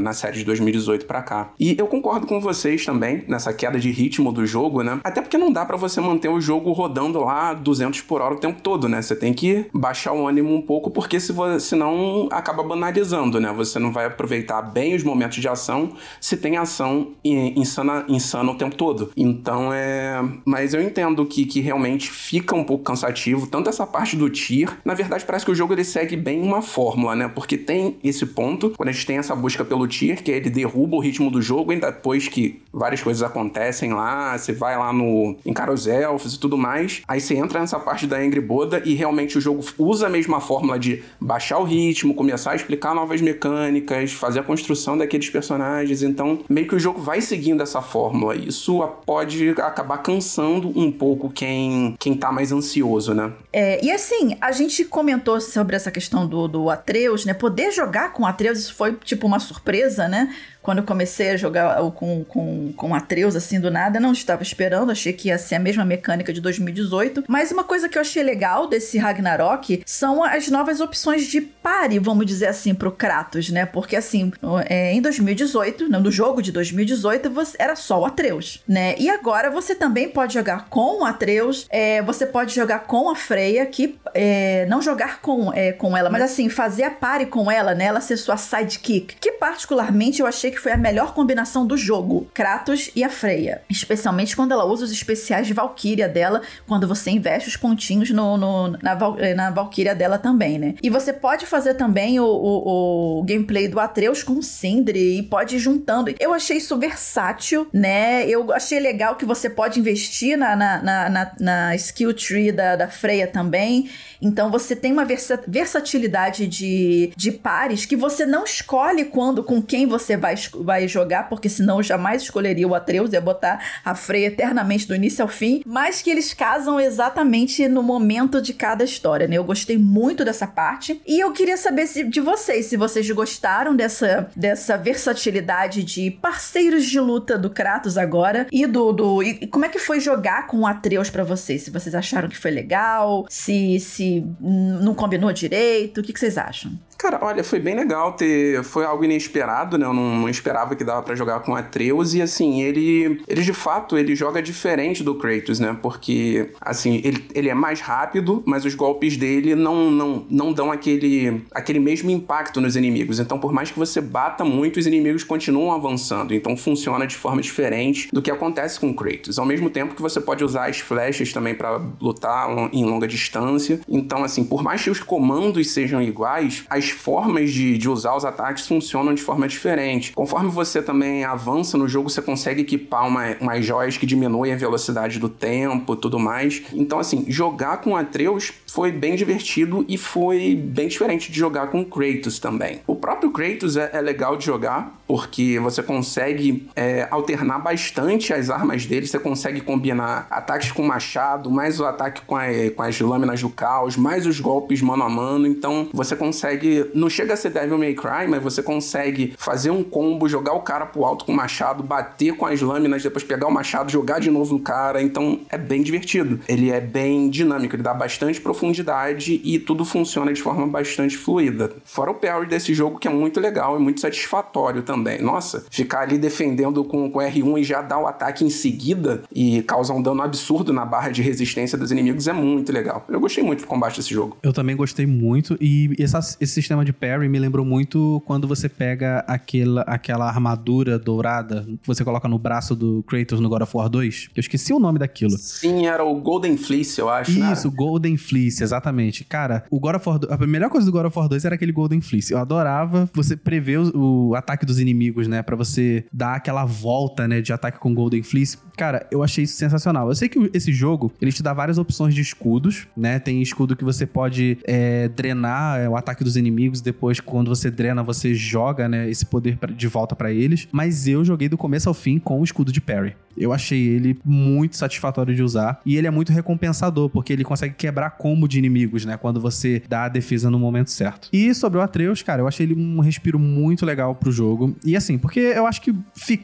na série de 2018 para cá. E eu concordo com vocês também nessa queda de ritmo do jogo, né? Até porque não dá para você manter o jogo rodando lá 200 por hora o tempo todo, né? Você tem que baixar o ânimo um pouco, porque se senão acaba banalizando, né? Você não vai aproveitar bem os momentos de ação se tem ação insana, insana o tempo todo. Então é. Mas eu entendo que, que realmente fica um pouco cansativo, tanto essa parte do tir. Na verdade, parece que o jogo ele segue bem uma fórmula, né? Porque tem esse ponto, quando a gente tem essa busca pelo tir, que ele derruba o ritmo do jogo, e depois que várias coisas acontecem lá, você vai lá no. encara os elfos e tudo mais. Aí você entra nessa parte da Angry Boda e realmente o jogo usa a mesma fórmula de baixar o ritmo, começar a explicar novas mecânicas, fazer a construção daqueles personagens. Então, meio que o jogo vai seguindo essa fórmula. Isso pode acabar cansando um pouco quem, quem tá mais ansioso, né? É, e assim, a gente comentou sobre essa questão do, do Atreus, né? Poder jogar com Atreus, isso foi tipo uma surpresa, né? Quando eu comecei a jogar com, com, com Atreus, assim, do nada, não estava esperando, achei que ia ser a mesma mecânica de 2018. Mas uma coisa que eu achei legal desse Ragnarok são as novas opções de pare, vamos dizer assim, pro Kratos, né? Porque, assim, é, em 2018, no jogo de 2018, você, era só o Atreus, né? E agora você também pode jogar com o Atreus, é, você pode jogar com a Freya, que é, não jogar com, é, com ela, mas assim, fazer a pare com ela, né? Ela ser sua sidekick, que particularmente eu achei achei que foi a melhor combinação do jogo, Kratos e a Freya. Especialmente quando ela usa os especiais de Valkyria dela, quando você investe os pontinhos no, no na, eh, na Valkyria dela também, né? E você pode fazer também o, o, o gameplay do Atreus com Sindri e pode ir juntando. Eu achei isso versátil, né? Eu achei legal que você pode investir na, na, na, na, na skill tree da, da Freya também. Então você tem uma versa versatilidade de, de pares que você não escolhe quando com quem você vai vai jogar, porque senão eu jamais escolheria o Atreus, ia botar a Freya eternamente do início ao fim, mas que eles casam exatamente no momento de cada história, né? Eu gostei muito dessa parte. E eu queria saber se, de vocês, se vocês gostaram dessa, dessa versatilidade de parceiros de luta do Kratos agora e do. do e como é que foi jogar com o Atreus para vocês? Se vocês acharam que foi legal, se, se não combinou direito, o que, que vocês acham? Cara, olha, foi bem legal ter. Foi algo inesperado, né? Eu não, não esperava que dava para jogar com Atreus. E assim, ele. Ele de fato ele joga diferente do Kratos, né? Porque, assim, ele, ele é mais rápido, mas os golpes dele não, não, não dão aquele, aquele mesmo impacto nos inimigos. Então, por mais que você bata muito, os inimigos continuam avançando. Então funciona de forma diferente do que acontece com o Kratos. Ao mesmo tempo que você pode usar as flechas também para lutar em longa distância. Então, assim, por mais que os comandos sejam iguais, as formas de, de usar os ataques funcionam de forma diferente. Conforme você também avança no jogo, você consegue equipar uma, umas joias que diminuem a velocidade do tempo tudo mais. Então, assim, jogar com Atreus foi bem divertido e foi bem diferente de jogar com Kratos também. O próprio Kratos é, é legal de jogar, porque você consegue é, alternar bastante as armas dele, você consegue combinar ataques com machado, mais o ataque com, a, com as lâminas do caos, mais os golpes mano a mano, então você consegue não chega a ser Devil May Cry, mas você consegue fazer um combo, jogar o cara pro alto com o machado, bater com as lâminas, depois pegar o machado, jogar de novo no cara. Então é bem divertido. Ele é bem dinâmico, ele dá bastante profundidade e tudo funciona de forma bastante fluida. Fora o parry desse jogo que é muito legal e muito satisfatório também. Nossa, ficar ali defendendo com, com R1 e já dar o ataque em seguida e causar um dano absurdo na barra de resistência dos inimigos é muito legal. Eu gostei muito do combate desse jogo. Eu também gostei muito e essa, esse sistema de parry me lembrou muito quando você pega aquela, aquela armadura dourada que você coloca no braço do Kratos no God of War 2. Eu esqueci o nome daquilo. Sim, era o Golden Fleece, eu acho. Né? Isso, né? Golden Fleece, exatamente. Cara, o God of War 2, a melhor coisa do God of War 2 era aquele Golden Fleece. Eu adorava você prever o, o ataque dos inimigos, né? para você dar aquela volta, né, de ataque com Golden Fleece. Cara, eu achei isso sensacional. Eu sei que esse jogo, ele te dá várias opções de escudos, né? Tem escudo que você pode é, drenar é, o ataque dos inimigos depois, quando você drena, você joga, né, esse poder de volta para eles. Mas eu joguei do começo ao fim com o escudo de parry. Eu achei ele muito satisfatório de usar. E ele é muito recompensador, porque ele consegue quebrar combo de inimigos, né? Quando você dá a defesa no momento certo. E sobre o Atreus, cara, eu achei ele um respiro muito legal pro jogo. E assim, porque eu acho que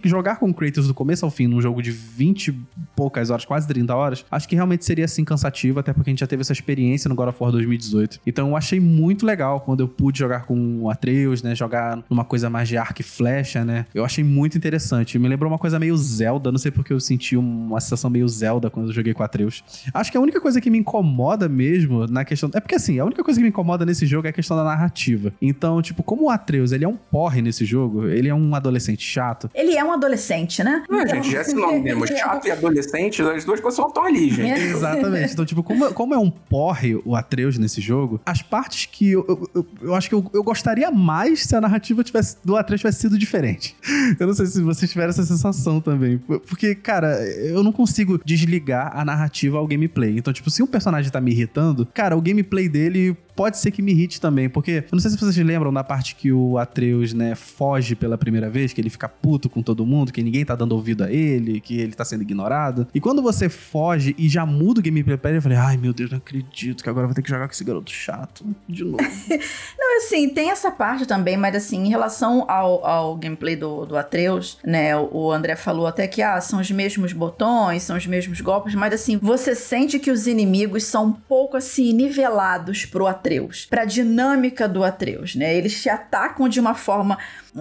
jogar com Kratos do começo ao fim num jogo de 20 e poucas horas, quase 30 horas, acho que realmente seria assim cansativo, até porque a gente já teve essa experiência no God of War 2018. Então eu achei muito legal quando eu pude jogar com o Atreus, né? Jogar numa coisa mais de arco e flecha, né? Eu achei muito interessante. Me lembrou uma coisa meio Zelda, não sei porque eu senti uma sensação meio Zelda quando eu joguei com Atreus. Acho que a única coisa que me incomoda mesmo na questão. É porque assim, a única coisa que me incomoda nesse jogo é a questão da narrativa. Então, tipo, como o Atreus ele é um porre nesse jogo, ele é um adolescente chato. Ele é um adolescente, né? Não, então... gente, já esse nome mesmo. Chato e adolescente, as duas coisas estão ali, gente. É. Exatamente. Então, tipo, como, como é um porre o Atreus nesse jogo, as partes que eu, eu, eu, eu acho que eu, eu gostaria mais se a narrativa tivesse, do Atreus tivesse sido diferente. Eu não sei se vocês tiveram essa sensação também. Porque, cara, eu não consigo desligar a narrativa ao gameplay. Então, tipo, se um personagem tá me irritando, cara, o gameplay dele pode ser que me irrite também, porque eu não sei se vocês lembram da parte que o Atreus, né, foge pela primeira vez, que ele fica puto com todo mundo, que ninguém tá dando ouvido a ele, que ele tá sendo ignorado. E quando você foge e já muda o gameplay pra ele, eu falei, ai meu Deus, não acredito que agora vou ter que jogar com esse garoto chato de novo. não, assim, tem essa parte também, mas assim, em relação ao, ao gameplay do, do Atreus, né, o André falou até que, ah, são os mesmos botões, são os mesmos golpes, mas assim, você sente que os inimigos são um pouco assim, nivelados pro Atreus Atreus, para a dinâmica do Atreus, né? Eles te atacam de uma forma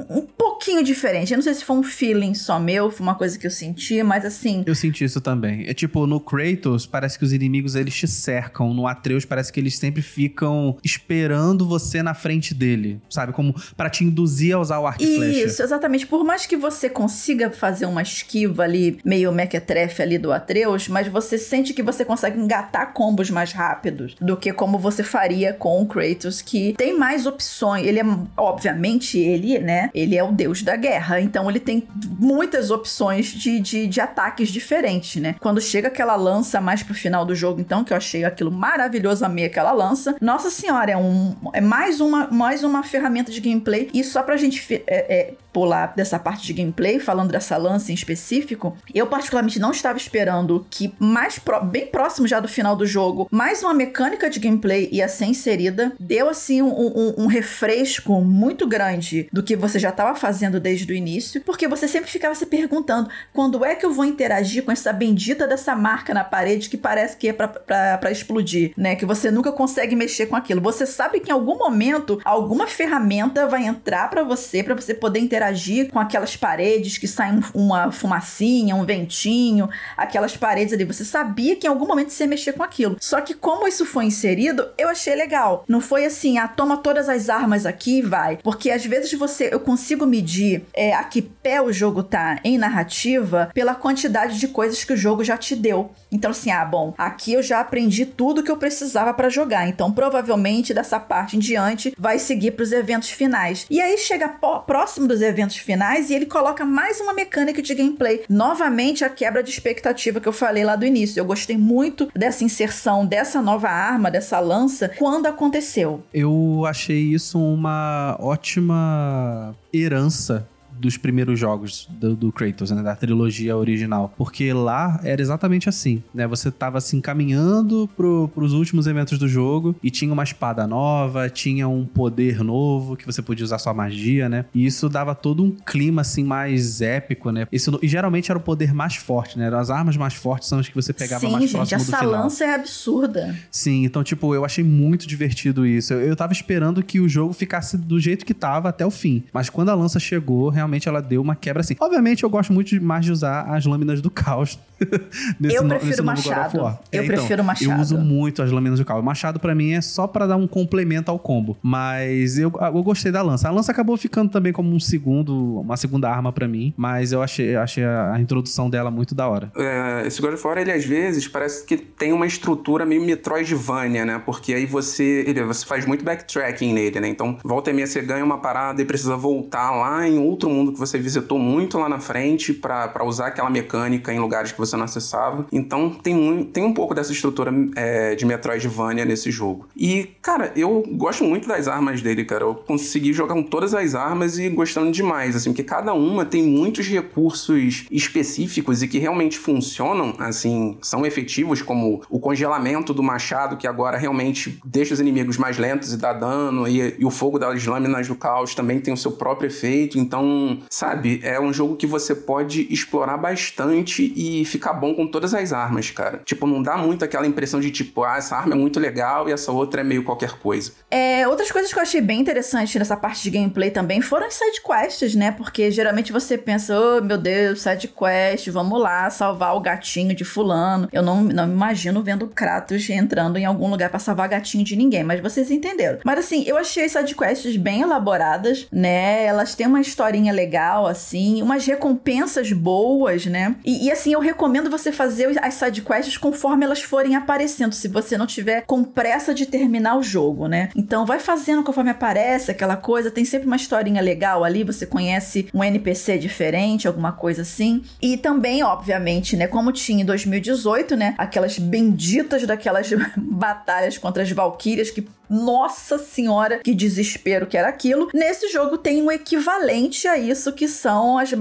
um pouquinho diferente. Eu não sei se foi um feeling só meu, foi uma coisa que eu senti, mas assim. Eu senti isso também. É tipo, no Kratos, parece que os inimigos eles te cercam. No Atreus, parece que eles sempre ficam esperando você na frente dele, sabe? Como para te induzir a usar o arco e flecha. Isso, exatamente. Por mais que você consiga fazer uma esquiva ali, meio mequetrefe ali do Atreus, mas você sente que você consegue engatar combos mais rápidos do que como você faria com o Kratos, que tem mais opções. Ele é, obviamente, ele, né? Ele é o deus da guerra, então ele tem muitas opções de, de, de ataques diferentes, né? Quando chega aquela lança mais pro final do jogo, então, que eu achei aquilo maravilhoso, amei aquela lança. Nossa senhora, é, um, é mais um uma, mais uma ferramenta de gameplay. E só pra gente é, é, pular dessa parte de gameplay, falando dessa lança em específico, eu particularmente não estava esperando que mais pro, bem próximo já do final do jogo, mais uma mecânica de gameplay ia ser inserida. Deu assim um, um, um refresco muito grande do que você já estava fazendo desde o início, porque você sempre ficava se perguntando quando é que eu vou interagir com essa bendita dessa marca na parede que parece que é para explodir, né? Que você nunca consegue mexer com aquilo. Você sabe que em algum momento alguma ferramenta vai entrar para você para você poder interagir interagir com aquelas paredes que saem uma fumacinha, um ventinho, aquelas paredes ali. Você sabia que em algum momento você ia mexer com aquilo. Só que como isso foi inserido, eu achei legal. Não foi assim, ah, toma todas as armas aqui e vai. Porque às vezes você, eu consigo medir é, a que pé o jogo tá em narrativa pela quantidade de coisas que o jogo já te deu. Então assim, ah, bom, aqui eu já aprendi tudo que eu precisava para jogar. Então provavelmente dessa parte em diante vai seguir para os eventos finais. E aí chega próximo dos eventos finais e ele coloca mais uma mecânica de gameplay. Novamente, a quebra de expectativa que eu falei lá do início. Eu gostei muito dessa inserção dessa nova arma, dessa lança, quando aconteceu. Eu achei isso uma ótima herança dos primeiros jogos do, do Kratos, né, da trilogia original. Porque lá era exatamente assim, né? Você tava assim caminhando pro, pros últimos eventos do jogo e tinha uma espada nova, tinha um poder novo que você podia usar sua magia, né? E isso dava todo um clima assim mais épico, né? Isso, e geralmente era o poder mais forte, né? As armas mais fortes são as que você pegava Sim, mais gente, próximo do final. Sim, essa lança é absurda. Sim, então tipo, eu achei muito divertido isso. Eu, eu tava esperando que o jogo ficasse do jeito que tava até o fim. Mas quando a lança chegou, realmente realmente ela deu uma quebra assim. Obviamente eu gosto muito mais de usar as lâminas do caos. nesse eu prefiro no, machado. Eu é, então, prefiro machado. Eu uso muito as lâminas do caos. Machado para mim é só para dar um complemento ao combo, mas eu, eu gostei da lança. A lança acabou ficando também como um segundo, uma segunda arma para mim, mas eu achei, achei a, a, introdução dela muito da hora. É, esse God of War, ele às vezes parece que tem uma estrutura meio Metroidvania, né? Porque aí você, ele, você faz muito backtracking nele, né? Então, volta e meia você ganha uma parada e precisa voltar lá em outro mundo que você visitou muito lá na frente para usar aquela mecânica em lugares que você não acessava. Então tem um, tem um pouco dessa estrutura é, de Metroidvania nesse jogo. E, cara, eu gosto muito das armas dele, cara. Eu consegui jogar com todas as armas e gostando demais, assim, porque cada uma tem muitos recursos específicos e que realmente funcionam, assim, são efetivos, como o congelamento do machado, que agora realmente deixa os inimigos mais lentos e dá dano, e, e o fogo das lâminas do caos também tem o seu próprio efeito. Então, sabe? É um jogo que você pode explorar bastante e ficar bom com todas as armas, cara. Tipo, não dá muito aquela impressão de tipo, ah, essa arma é muito legal e essa outra é meio qualquer coisa. É, outras coisas que eu achei bem interessante nessa parte de gameplay também foram as side quests, né? Porque geralmente você pensa, oh meu Deus, side quest, vamos lá salvar o gatinho de fulano. Eu não, não me imagino vendo Kratos entrando em algum lugar para salvar gatinho de ninguém, mas vocês entenderam. Mas assim, eu achei as side quests bem elaboradas, né? Elas têm uma historinha legal assim, umas recompensas boas, né? E, e, assim, eu recomendo você fazer as sidequests conforme elas forem aparecendo, se você não tiver com pressa de terminar o jogo, né? Então vai fazendo conforme aparece aquela coisa, tem sempre uma historinha legal ali, você conhece um NPC diferente, alguma coisa assim. E também, obviamente, né, como tinha em 2018, né, aquelas benditas daquelas batalhas contra as valquírias que nossa senhora, que desespero que era aquilo. Nesse jogo tem um equivalente a isso que são os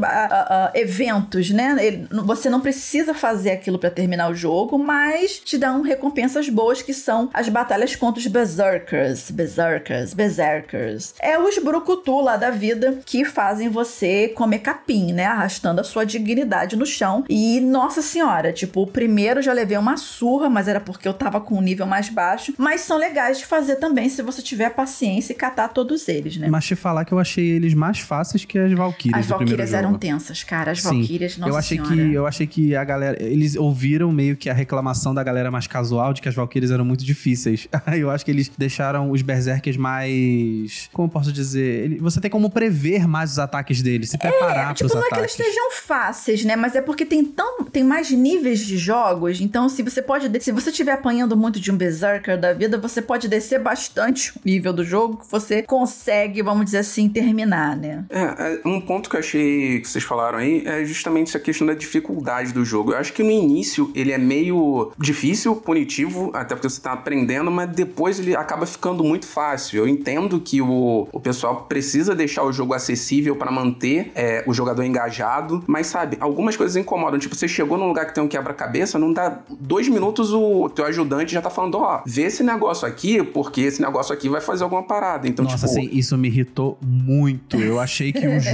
eventos, né? Ele, você não precisa fazer aquilo para terminar o jogo, mas te dão recompensas boas que são as batalhas contra os berserkers, berserkers, berserkers. É os brucutu lá da vida que fazem você comer capim, né? Arrastando a sua dignidade no chão. E nossa senhora, tipo, o primeiro já levei uma surra, mas era porque eu tava com um nível mais baixo, mas são legais de fazer também se você tiver paciência e catar todos eles, né? Mas te falar que eu achei eles mais fáceis que as Valkyrias. As Valkyrias eram tensas, cara. As. Valkyrias, nossa eu achei senhora. que Eu achei que a galera. Eles ouviram meio que a reclamação da galera mais casual de que as Valkyrias eram muito difíceis. eu acho que eles deixaram os Berserkers mais. Como posso dizer? Você tem como prever mais os ataques deles, se preparar é, tipo, pros não ataques. é que eles estejam fáceis, né? Mas é porque tem tão. Tem mais níveis de jogos. Então, se você pode. Se você estiver apanhando muito de um Berserker da vida, você pode descer bastante o nível do jogo que você consegue, vamos dizer assim, terminar, né? É, um ponto que eu achei que vocês falaram aí é justamente essa questão da dificuldade do jogo. Eu acho que no início ele é meio difícil, punitivo, até porque você tá aprendendo, mas depois ele acaba ficando muito fácil. Eu entendo que o, o pessoal precisa deixar o jogo acessível para manter é, o jogador engajado, mas sabe, algumas coisas incomodam. Tipo, você chegou num lugar que tem um quebra-cabeça, não dá dois minutos o teu ajudante já tá falando, ó, vê esse negócio aqui, porque esse negócio aqui vai fazer alguma parada. Então, Nossa, tipo... assim, isso me irritou muito. Eu achei que o jogo,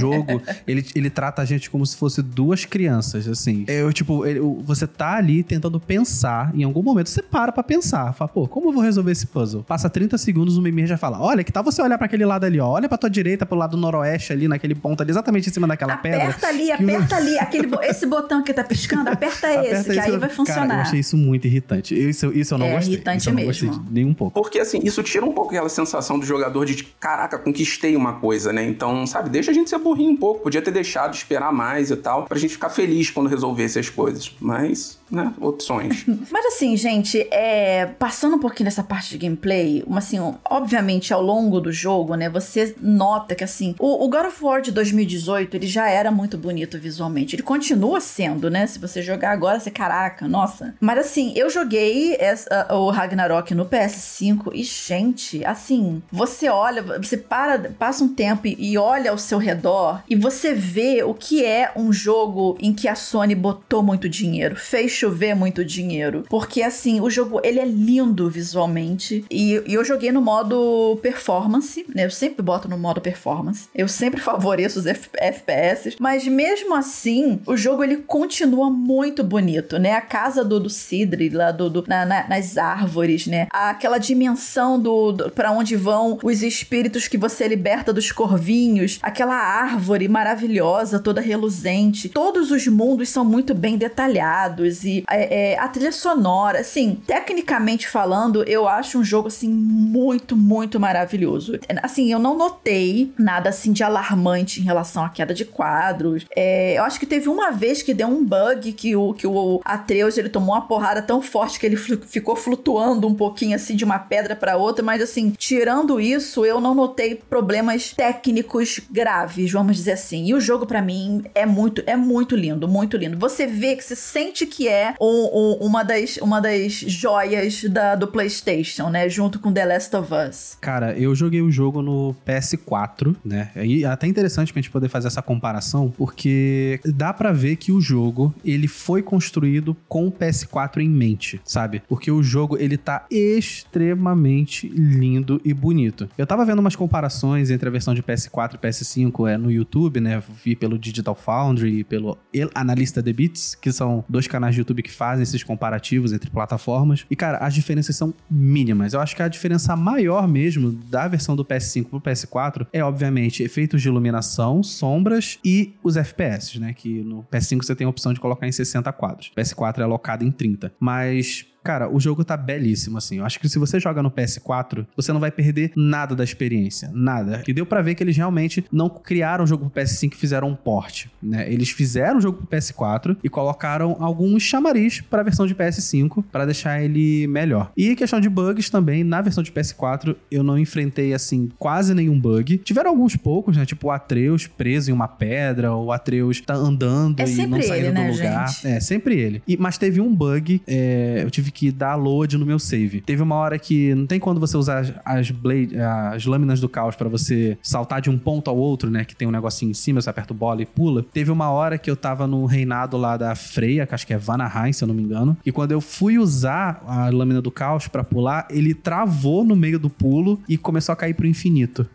ele, ele trata a gente como se fosse duas crianças, assim. Eu, tipo, ele, você tá ali tentando pensar, em algum momento você para pra pensar. Fala, pô, como eu vou resolver esse puzzle? Passa 30 segundos, o Mimir já fala, olha, que tal você olhar para aquele lado ali, ó. Olha pra tua direita, pro lado noroeste ali, naquele ponto ali, exatamente em cima daquela aperta pedra. Aperta ali, aperta ali. Aquele, esse botão que tá piscando, aperta, aperta esse, que aí vai funcionar. Cara, eu achei isso muito irritante. Isso, isso eu não é gostei. irritante isso eu não mesmo. gostei nem um pouco. Porque, assim, isso tira um pouco aquela sensação do jogador de, caraca, conquistei uma coisa, né? Então, sabe, deixa a gente ser burrinho um pouco. Podia ter deixado esperar mais e tal, pra gente ficar feliz quando resolvesse as coisas. Mas, né, opções. Mas assim, gente, é, passando um pouquinho dessa parte de gameplay, assim, obviamente ao longo do jogo, né, você nota que assim, o, o God of War de 2018, ele já era muito bonito visualmente. Ele continua sendo, né? Se você jogar agora, você, caraca, nossa. Mas assim, eu joguei essa, o Ragnarok no PS5 e, gente, assim, você olha, você para, passa um tempo e, e olha ao seu redor e você vê o que é um jogo em que a Sony botou muito dinheiro, fez chover muito dinheiro. Porque assim, o jogo ele é lindo visualmente. E, e, eu joguei no modo performance, né? Eu sempre boto no modo performance. Eu sempre favoreço os F FPS. Mas mesmo assim, o jogo ele continua muito bonito, né? A casa do, do Sidri, lá do, do na, na, nas árvores, né? Aquela dimensão do, do para onde vão os espíritos que você liberta dos corvinhos, aquela árvore maravilhosa, toda reluzente. Todos os mundos são muito bem detalhados e é, é, a trilha sonora, assim, tecnicamente falando, eu acho um jogo assim muito, muito maravilhoso. Assim, eu não notei nada assim de alarmante em relação à queda de quadros. É, eu acho que teve uma vez que deu um bug que o que o Atreus ele tomou uma porrada tão forte que ele ficou flutuando um pouquinho assim de uma pedra para outra, mas assim, tirando isso, eu não notei problemas técnicos graves, vamos dizer assim. E o jogo para mim é muito é muito lindo, muito lindo. Você vê que você sente que é um, um, uma das uma das joias da, do PlayStation, né, junto com The Last of Us. Cara, eu joguei o jogo no PS4, né? E é até interessante pra gente poder fazer essa comparação, porque dá para ver que o jogo ele foi construído com o PS4 em mente, sabe? Porque o jogo ele tá extremamente lindo e bonito. Eu tava vendo umas comparações entre a versão de PS4 e PS5 é, no YouTube, né? Vi pelo Digital Foundry e pelo El Analista The Beats, que são dois canais de YouTube que fazem esses comparativos entre plataformas. E, cara, as diferenças são mínimas. Eu acho que a diferença maior mesmo da versão do PS5 pro PS4 é, obviamente, efeitos de iluminação, sombras e os FPS, né? Que no PS5 você tem a opção de colocar em 60 quadros. PS4 é alocado em 30. Mas Cara, o jogo tá belíssimo, assim. Eu acho que se você joga no PS4, você não vai perder nada da experiência. Nada. Que deu para ver que eles realmente não criaram o jogo pro PS5 e fizeram um port, né? Eles fizeram o jogo pro PS4 e colocaram alguns chamariz pra versão de PS5 para deixar ele melhor. E questão de bugs também, na versão de PS4 eu não enfrentei, assim, quase nenhum bug. Tiveram alguns poucos, né? Tipo o Atreus preso em uma pedra, ou o Atreus tá andando é e não saindo ele, do né, lugar. Gente? É, sempre ele. E, mas teve um bug, é, eu tive que dar load no meu save. Teve uma hora que não tem quando você usar as, as, blade, as lâminas do caos para você saltar de um ponto ao outro, né? Que tem um negocinho em cima, você aperta o bola e pula. Teve uma hora que eu tava no reinado lá da Freya, que acho que é Vanaheim, se eu não me engano. E quando eu fui usar a lâmina do caos para pular, ele travou no meio do pulo e começou a cair pro infinito.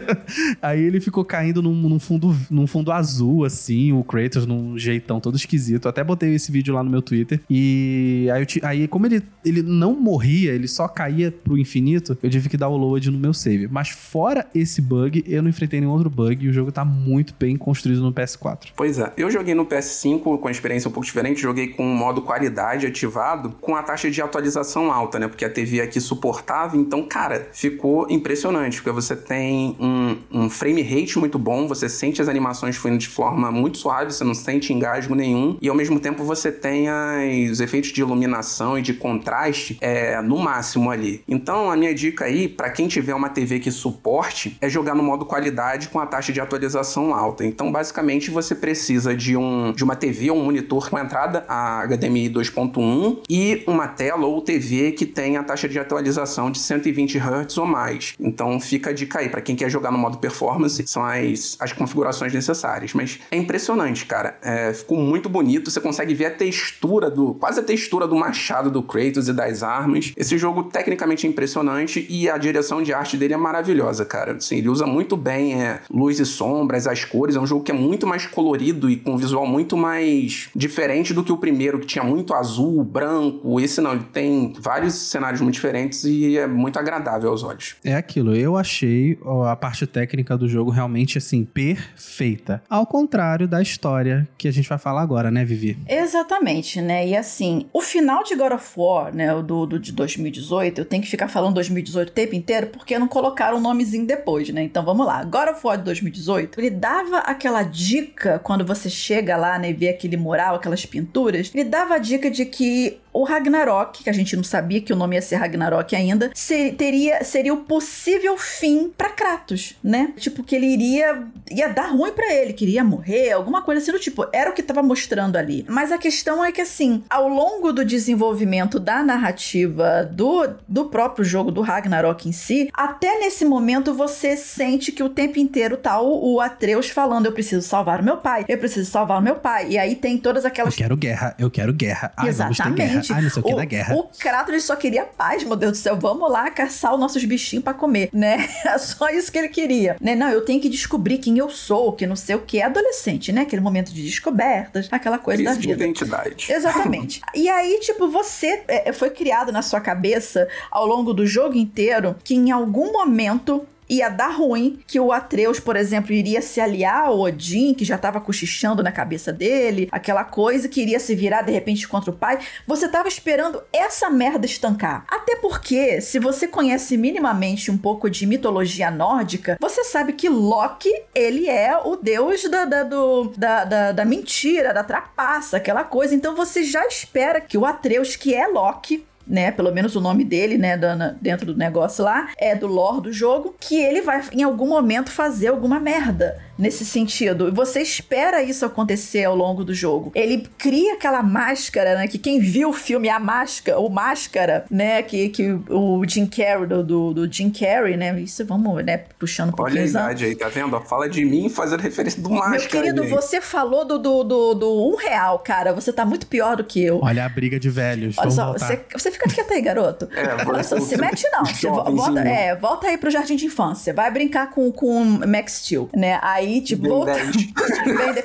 Aí ele ficou caindo num, num, fundo, num fundo azul, assim, o Kratos num jeitão todo esquisito. Eu até botei esse vídeo lá no meu Twitter. E aí, eu, aí como ele ele não morria, ele só caía pro infinito, eu tive que dar o load no meu save. Mas fora esse bug, eu não enfrentei nenhum outro bug e o jogo tá muito bem construído no PS4. Pois é, eu joguei no PS5 com experiência um pouco diferente, joguei com o modo qualidade ativado, com a taxa de atualização alta, né? Porque a TV aqui suportava, então, cara, ficou impressionante, porque você tem um, um frame rate muito bom, você sente as animações fluindo de forma muito suave, você não sente engasgo nenhum, e ao mesmo tempo você tem as, os efeitos de iluminação e de contraste é no máximo ali. Então, a minha dica aí, para quem tiver uma TV que suporte, é jogar no modo qualidade com a taxa de atualização alta. Então, basicamente, você precisa de, um, de uma TV ou um monitor com entrada a HDMI 2.1 e uma tela ou TV que tenha a taxa de atualização de 120 Hz ou mais. Então, fica a dica aí, para quem quer jogar no modo performance, são as, as configurações necessárias. Mas é impressionante, cara. É, ficou muito bonito, você consegue ver a textura do. quase a textura do machado do Kratos e das armas. Esse jogo tecnicamente é impressionante e a direção de arte dele é maravilhosa, cara. Assim, ele usa muito bem é, luz e sombras, as cores. É um jogo que é muito mais colorido e com um visual muito mais diferente do que o primeiro, que tinha muito azul, branco. Esse não, ele tem vários cenários muito diferentes e é muito agradável aos olhos. É aquilo, eu achei a parte técnica do jogo realmente assim, perfeita. Ao contrário da história que a gente vai falar agora, né, Vivi? Exatamente, né? E assim, o final de God of War, né, o do, do de 2018, eu tenho que ficar falando 2018 o tempo inteiro porque não colocaram o nomezinho depois, né? Então vamos lá. God of War de 2018, ele dava aquela dica quando você chega lá, né, e vê aquele mural, aquelas pinturas, ele dava a dica de que o Ragnarok, que a gente não sabia que o nome ia ser Ragnarok ainda, ser, teria, seria o possível fim para Kratos, né? Tipo, que ele iria, ia dar ruim para ele, queria morrer, alguma coisa assim do tipo. Era o que tava mostrando ali. Mas a questão é que, assim, ao longo do desenvolvimento da narrativa do, do próprio jogo, do Ragnarok em si, até nesse momento você sente que o tempo inteiro tá o, o Atreus falando: Eu preciso salvar o meu pai, eu preciso salvar o meu pai. E aí tem todas aquelas. Eu quero guerra, eu quero guerra. Ai, Exatamente. Ai, não sei o que da guerra. O Kratos só queria paz, meu Deus do céu. Vamos lá caçar os nossos bichinhos para comer, né? É só isso que ele queria, né? Não, eu tenho que descobrir quem eu sou, que não sei o que. É adolescente, né? Aquele momento de descobertas, aquela coisa Crise da vida. de identidade. Exatamente. e aí, tipo, você é, foi criado na sua cabeça ao longo do jogo inteiro que em algum momento ia dar ruim, que o Atreus, por exemplo, iria se aliar ao Odin, que já tava cochichando na cabeça dele, aquela coisa que iria se virar de repente contra o pai. Você tava esperando essa merda estancar. Até porque, se você conhece minimamente um pouco de mitologia nórdica, você sabe que Loki, ele é o deus da, da, do, da, da, da mentira, da trapaça, aquela coisa. Então você já espera que o Atreus, que é Loki, né? Pelo menos o nome dele, né? dentro do negócio lá, é do lore do jogo, que ele vai em algum momento fazer alguma merda nesse sentido. E você espera isso acontecer ao longo do jogo. Ele cria aquela máscara, né? Que quem viu o filme A Máscara, o Máscara, né? Que, que o Jim Carrey, do, do, do Jim Carrey, né? Isso vamos, né? Puxando um pouquinho. Olha a idade aí, tá vendo? Fala de mim fazendo referência do Máscara. Meu querido, aí. você falou do, do, do, do um real, cara. Você tá muito pior do que eu. Olha a briga de velhos. Olha só, você, você fica quieto aí, garoto. É, Olha só, se mete não. Você volta, é, volta aí pro jardim de infância. Vai brincar com, com Max Steel, né? Aí, tipo, volta.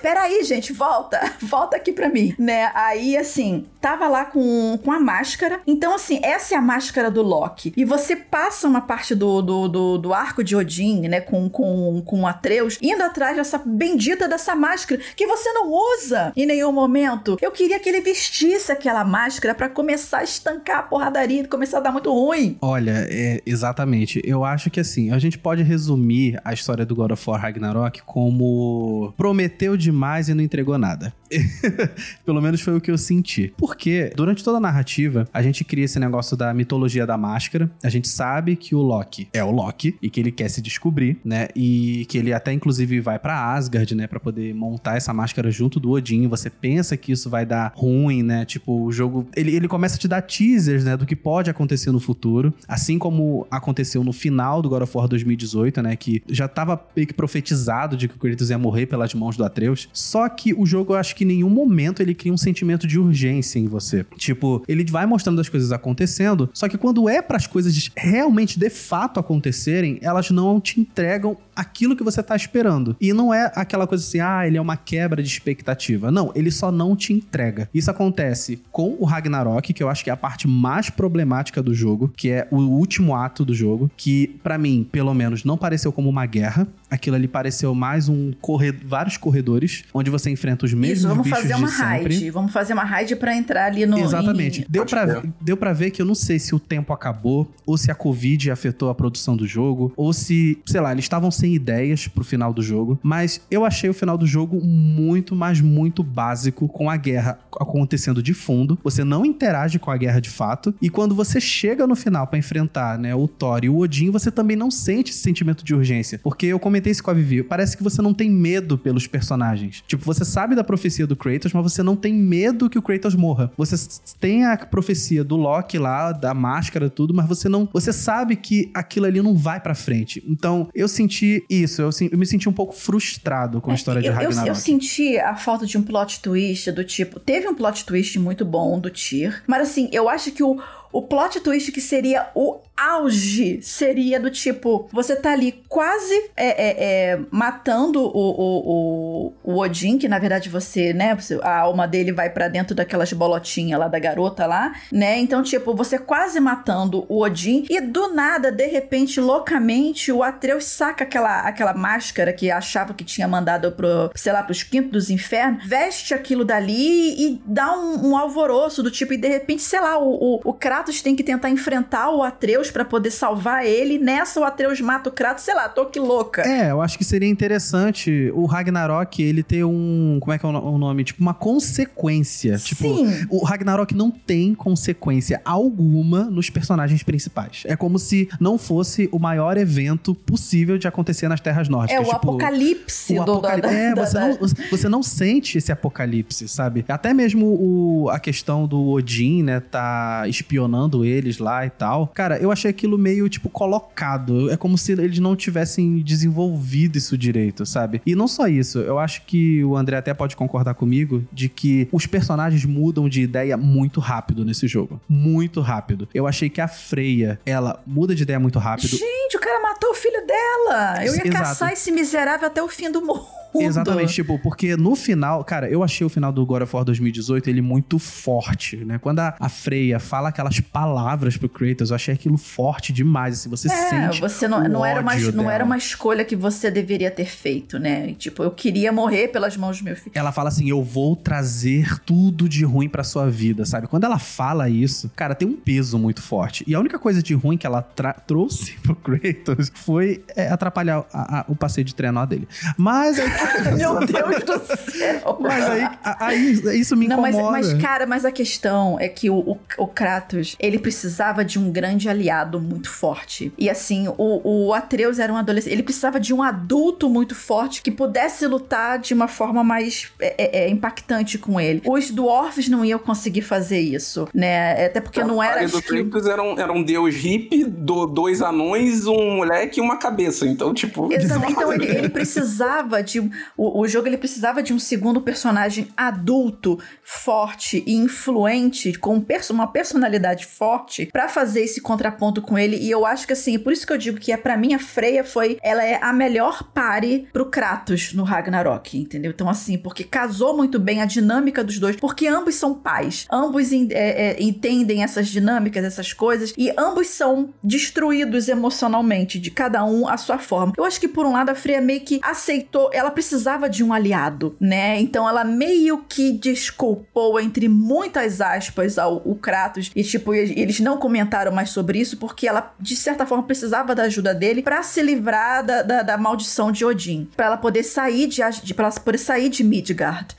Peraí, gente, volta. Volta aqui pra mim, né? Aí, assim, tava lá com, com a máscara. Então, assim, essa é a máscara do Loki. E você passa uma parte do, do, do, do arco de Odin, né? Com, com, com Atreus, indo atrás dessa bendita dessa máscara que você não usa em nenhum momento. Eu queria que ele vestisse aquela máscara para começar a estancar a porradaria e começar a dar muito ruim. Olha, é, exatamente. Eu acho que assim, a gente pode resumir a história do God of War Ragnarok como prometeu demais e não entregou nada. Pelo menos foi o que eu senti. Porque durante toda a narrativa, a gente cria esse negócio da mitologia da máscara. A gente sabe que o Loki é o Loki e que ele quer se descobrir, né? E que ele até inclusive vai para Asgard, né, para poder montar essa máscara junto do Odin. Você pensa que isso vai dar ruim, né? Tipo, o jogo ele, ele começa a te dar teasers, né, do que pode acontecer no futuro, assim como aconteceu no final do God of War 2018, né, que já tava meio que profetizado de que o Kratos ia morrer pelas mãos do Atreus. Só que o jogo eu acho que que em nenhum momento ele cria um sentimento de urgência em você. Tipo, ele vai mostrando as coisas acontecendo, só que quando é para as coisas realmente de fato acontecerem, elas não te entregam aquilo que você tá esperando. E não é aquela coisa assim, ah, ele é uma quebra de expectativa. Não, ele só não te entrega. Isso acontece com o Ragnarok, que eu acho que é a parte mais problemática do jogo, que é o último ato do jogo, que para mim, pelo menos, não pareceu como uma guerra. Aquilo ali pareceu mais um corredor, vários corredores, onde você enfrenta os mesmos vamos bichos fazer uma de sempre. raid. Vamos fazer uma raid pra entrar ali no. Exatamente. em- Deu pra, crer. deu pra ver que eu não sei se o tempo acabou, ou se a Covid afetou a produção do jogo, ou se, sei lá, eles estavam sem ideias pro final do jogo. Mas eu achei o final do jogo muito, mas muito básico, com a guerra acontecendo de fundo. Você não interage com a guerra de fato. E quando você chega no final pra enfrentar, né, o Thor e o Odin, você também não sente esse sentimento de urgência. Porque eu comentei isso com a Vivi. Parece que você não tem medo pelos personagens. Tipo, você sabe da profecia do Kratos, mas você não tem medo que o Kratos morra. Você tem a profecia do Loki lá, da máscara tudo, mas você não. Você sabe que aquilo ali não vai pra frente. Então, eu senti isso. Eu, eu me senti um pouco frustrado com a história de É, eu, eu, Ragnarok. eu senti a falta de um plot twist do tipo. Teve um plot twist muito bom do Tyr, mas assim, eu acho que o. O plot twist que seria o auge seria do tipo: você tá ali quase é, é, é, matando o, o, o, o Odin, que na verdade você, né? A alma dele vai pra dentro daquelas bolotinhas lá da garota lá, né? Então, tipo, você quase matando o Odin e do nada, de repente, loucamente, o Atreus saca aquela, aquela máscara que achava que tinha mandado pro, sei lá, pros quintos dos infernos, veste aquilo dali e dá um, um alvoroço do tipo, e de repente, sei lá, o, o, o Kratos tem que tentar enfrentar o Atreus pra poder salvar ele. Nessa, o Atreus mata o Kratos, sei lá, tô que louca. É, eu acho que seria interessante o Ragnarok ele ter um. Como é que é o no- o nome? Tipo, uma consequência. Tipo, Sim. o Ragnarok não tem consequência alguma nos personagens principais. É como se não fosse o maior evento possível de acontecer nas Terras É Nórdicas. o tipo, apocalipse o do da, é, da- você, da- não, você não sente esse apocalipse, sabe? Até mesmo o, a questão do Odin, né, tá espionando eles lá e tal. Cara, eu achei aquilo meio, tipo, colocado. É como se eles não tivessem desenvolvido isso direito, sabe? E não só isso, eu acho que o André até pode concordar comigo de que os personagens mudam de ideia muito rápido nesse jogo. Muito rápido. Eu achei que a Freya, ela muda de ideia muito rápido. Gente, o cara matou o filho dela. Eu ia Exato. caçar esse miserável até o fim do mundo. Exatamente, tipo, porque no final, cara, eu achei o final do God of War 2018 ele muito forte, né? Quando a, a Freya fala aquelas palavras pro Kratos, eu achei aquilo forte demais, assim, você É, sente você não, não, era uma, ódio não era dela. uma escolha que você deveria ter feito, né? Tipo, eu queria morrer pelas mãos do meu filho. Ela fala assim, eu vou trazer tudo de ruim pra sua vida, sabe? Quando ela fala isso, cara, tem um peso muito forte. E a única coisa de ruim que ela trouxe pro Kratos foi é, atrapalhar a- a- o passeio de trenó dele. Mas aí, Meu Deus do céu. mas aí, aí isso me Não, mas, incomoda. mas, cara, mas a questão é que o, o, o Kratos, ele precisava de um grande aliado muito forte. E assim, o, o Atreus era um adolescente. Ele precisava de um adulto muito forte que pudesse lutar de uma forma mais é, é, é, impactante com ele. Os dwarfs não iam conseguir fazer isso, né? Até porque não era. O do acho que- Kratos era um, era um deus hippie, do, dois anões, um moleque e uma cabeça. Então, tipo... Exato. Então ele, ele precisava de. um- O, o jogo ele precisava de um segundo personagem adulto, forte e influente, com perso- uma personalidade forte, pra fazer esse contraponto com ele. E eu acho que assim, por isso que eu digo que é para mim a Freya foi. Ela é a melhor pare pro Kratos no Ragnarok, entendeu? Então, assim, porque casou muito bem a dinâmica dos dois, porque ambos são pais, ambos é, é, entendem essas dinâmicas, essas coisas, e ambos são destruídos emocionalmente, de cada um a sua forma. Eu acho que, por um lado, a Freya meio que aceitou, ela precisava de um aliado, né? Então ela meio que desculpou, entre muitas aspas, ao o Kratos, e tipo, eles não comentaram mais sobre isso, porque ela, de certa forma, precisava da ajuda dele pra se livrar da, da, da maldição de Odin, Pra ela poder sair de, de, ela poder sair de Midgard.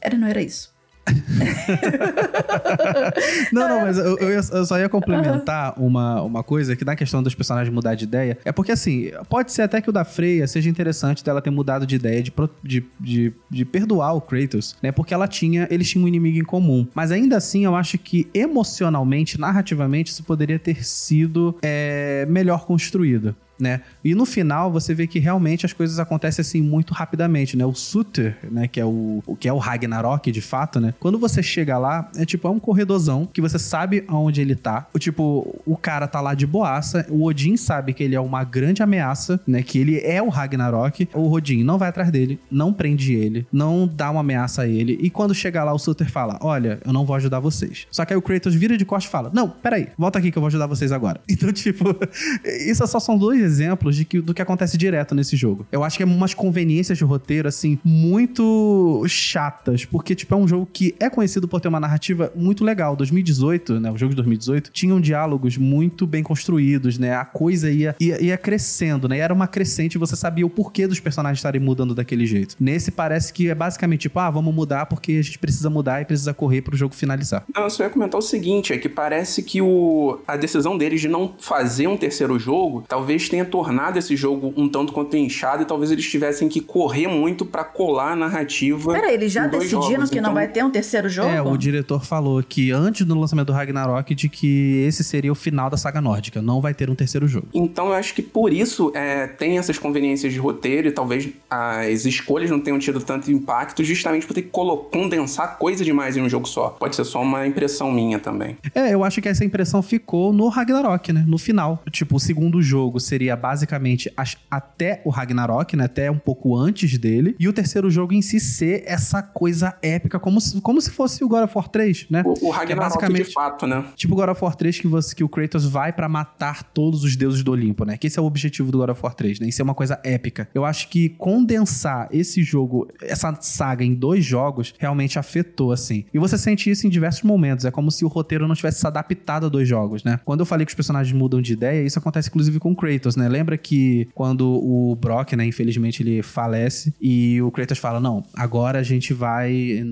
Era, não era isso? Não, não, mas eu, eu eu só ia complementar uma, uma coisa que na questão dos personagens mudar de ideia. É porque, assim, pode ser até que o da Freya seja interessante dela ter mudado de ideia de, de, de, de perdoar o Kratos, né? Porque ela tinha, eles tinham um inimigo em comum. Mas ainda assim, eu acho que emocionalmente, narrativamente, isso poderia ter sido é, melhor construído. Né? E no final você vê que realmente as coisas acontecem assim muito rapidamente, né? O Suter, né, que é o, o que é o Ragnarok de fato, né? Quando você chega lá, é tipo é um corredorzão que você sabe aonde ele tá. O tipo, o cara tá lá de boaça, o Odin sabe que ele é uma grande ameaça, né, que ele é o Ragnarok. O Odin não vai atrás dele, não prende ele, não dá uma ameaça a ele. E quando chega lá o Suter fala: "Olha, eu não vou ajudar vocês". Só que aí o Kratos vira de costas e fala: "Não, peraí, volta aqui que eu vou ajudar vocês agora". Então, tipo, isso só são dois exemplos de que, do que acontece direto nesse jogo. Eu acho que é umas conveniências de roteiro, assim, muito chatas, porque, tipo, é um jogo que é conhecido por ter uma narrativa muito legal. 2018, né, o jogo de 2018, tinham diálogos muito bem construídos, né, a coisa ia, ia, ia crescendo, né, era uma crescente e você sabia o porquê dos personagens estarem mudando daquele jeito. Nesse parece que é basicamente tipo, ah, vamos mudar porque a gente precisa mudar e precisa correr pro jogo finalizar. Não, eu só ia comentar o seguinte, é que parece que o, a decisão deles de não fazer um terceiro jogo, talvez tenha tornado esse jogo um tanto quanto inchado e talvez eles tivessem que correr muito para colar a narrativa. Pera, eles já decidiram jogos, que então... não vai ter um terceiro jogo? É, o diretor falou que antes do lançamento do Ragnarok de que esse seria o final da saga nórdica, não vai ter um terceiro jogo. Então eu acho que por isso é, tem essas conveniências de roteiro e talvez as escolhas não tenham tido tanto impacto justamente por ter que condensar coisa demais em um jogo só. Pode ser só uma impressão minha também. É, eu acho que essa impressão ficou no Ragnarok, né? No final. Tipo, o segundo jogo seria basicamente até o Ragnarok, né? Até um pouco antes dele. E o terceiro jogo em si ser essa coisa épica, como se, como se fosse o God of War 3, né? O, o Ragnarok é basicamente, de fato, né? Tipo o God of War 3 que, você, que o Kratos vai para matar todos os deuses do Olimpo, né? Que esse é o objetivo do God of War 3, né? Isso é uma coisa épica. Eu acho que condensar esse jogo, essa saga em dois jogos, realmente afetou, assim. E você sente isso em diversos momentos. É como se o roteiro não tivesse se adaptado a dois jogos, né? Quando eu falei que os personagens mudam de ideia, isso acontece inclusive com o Kratos, né? Lembra que quando o Brock, né, infelizmente ele falece e o Kratos fala: Não, agora a gente vai.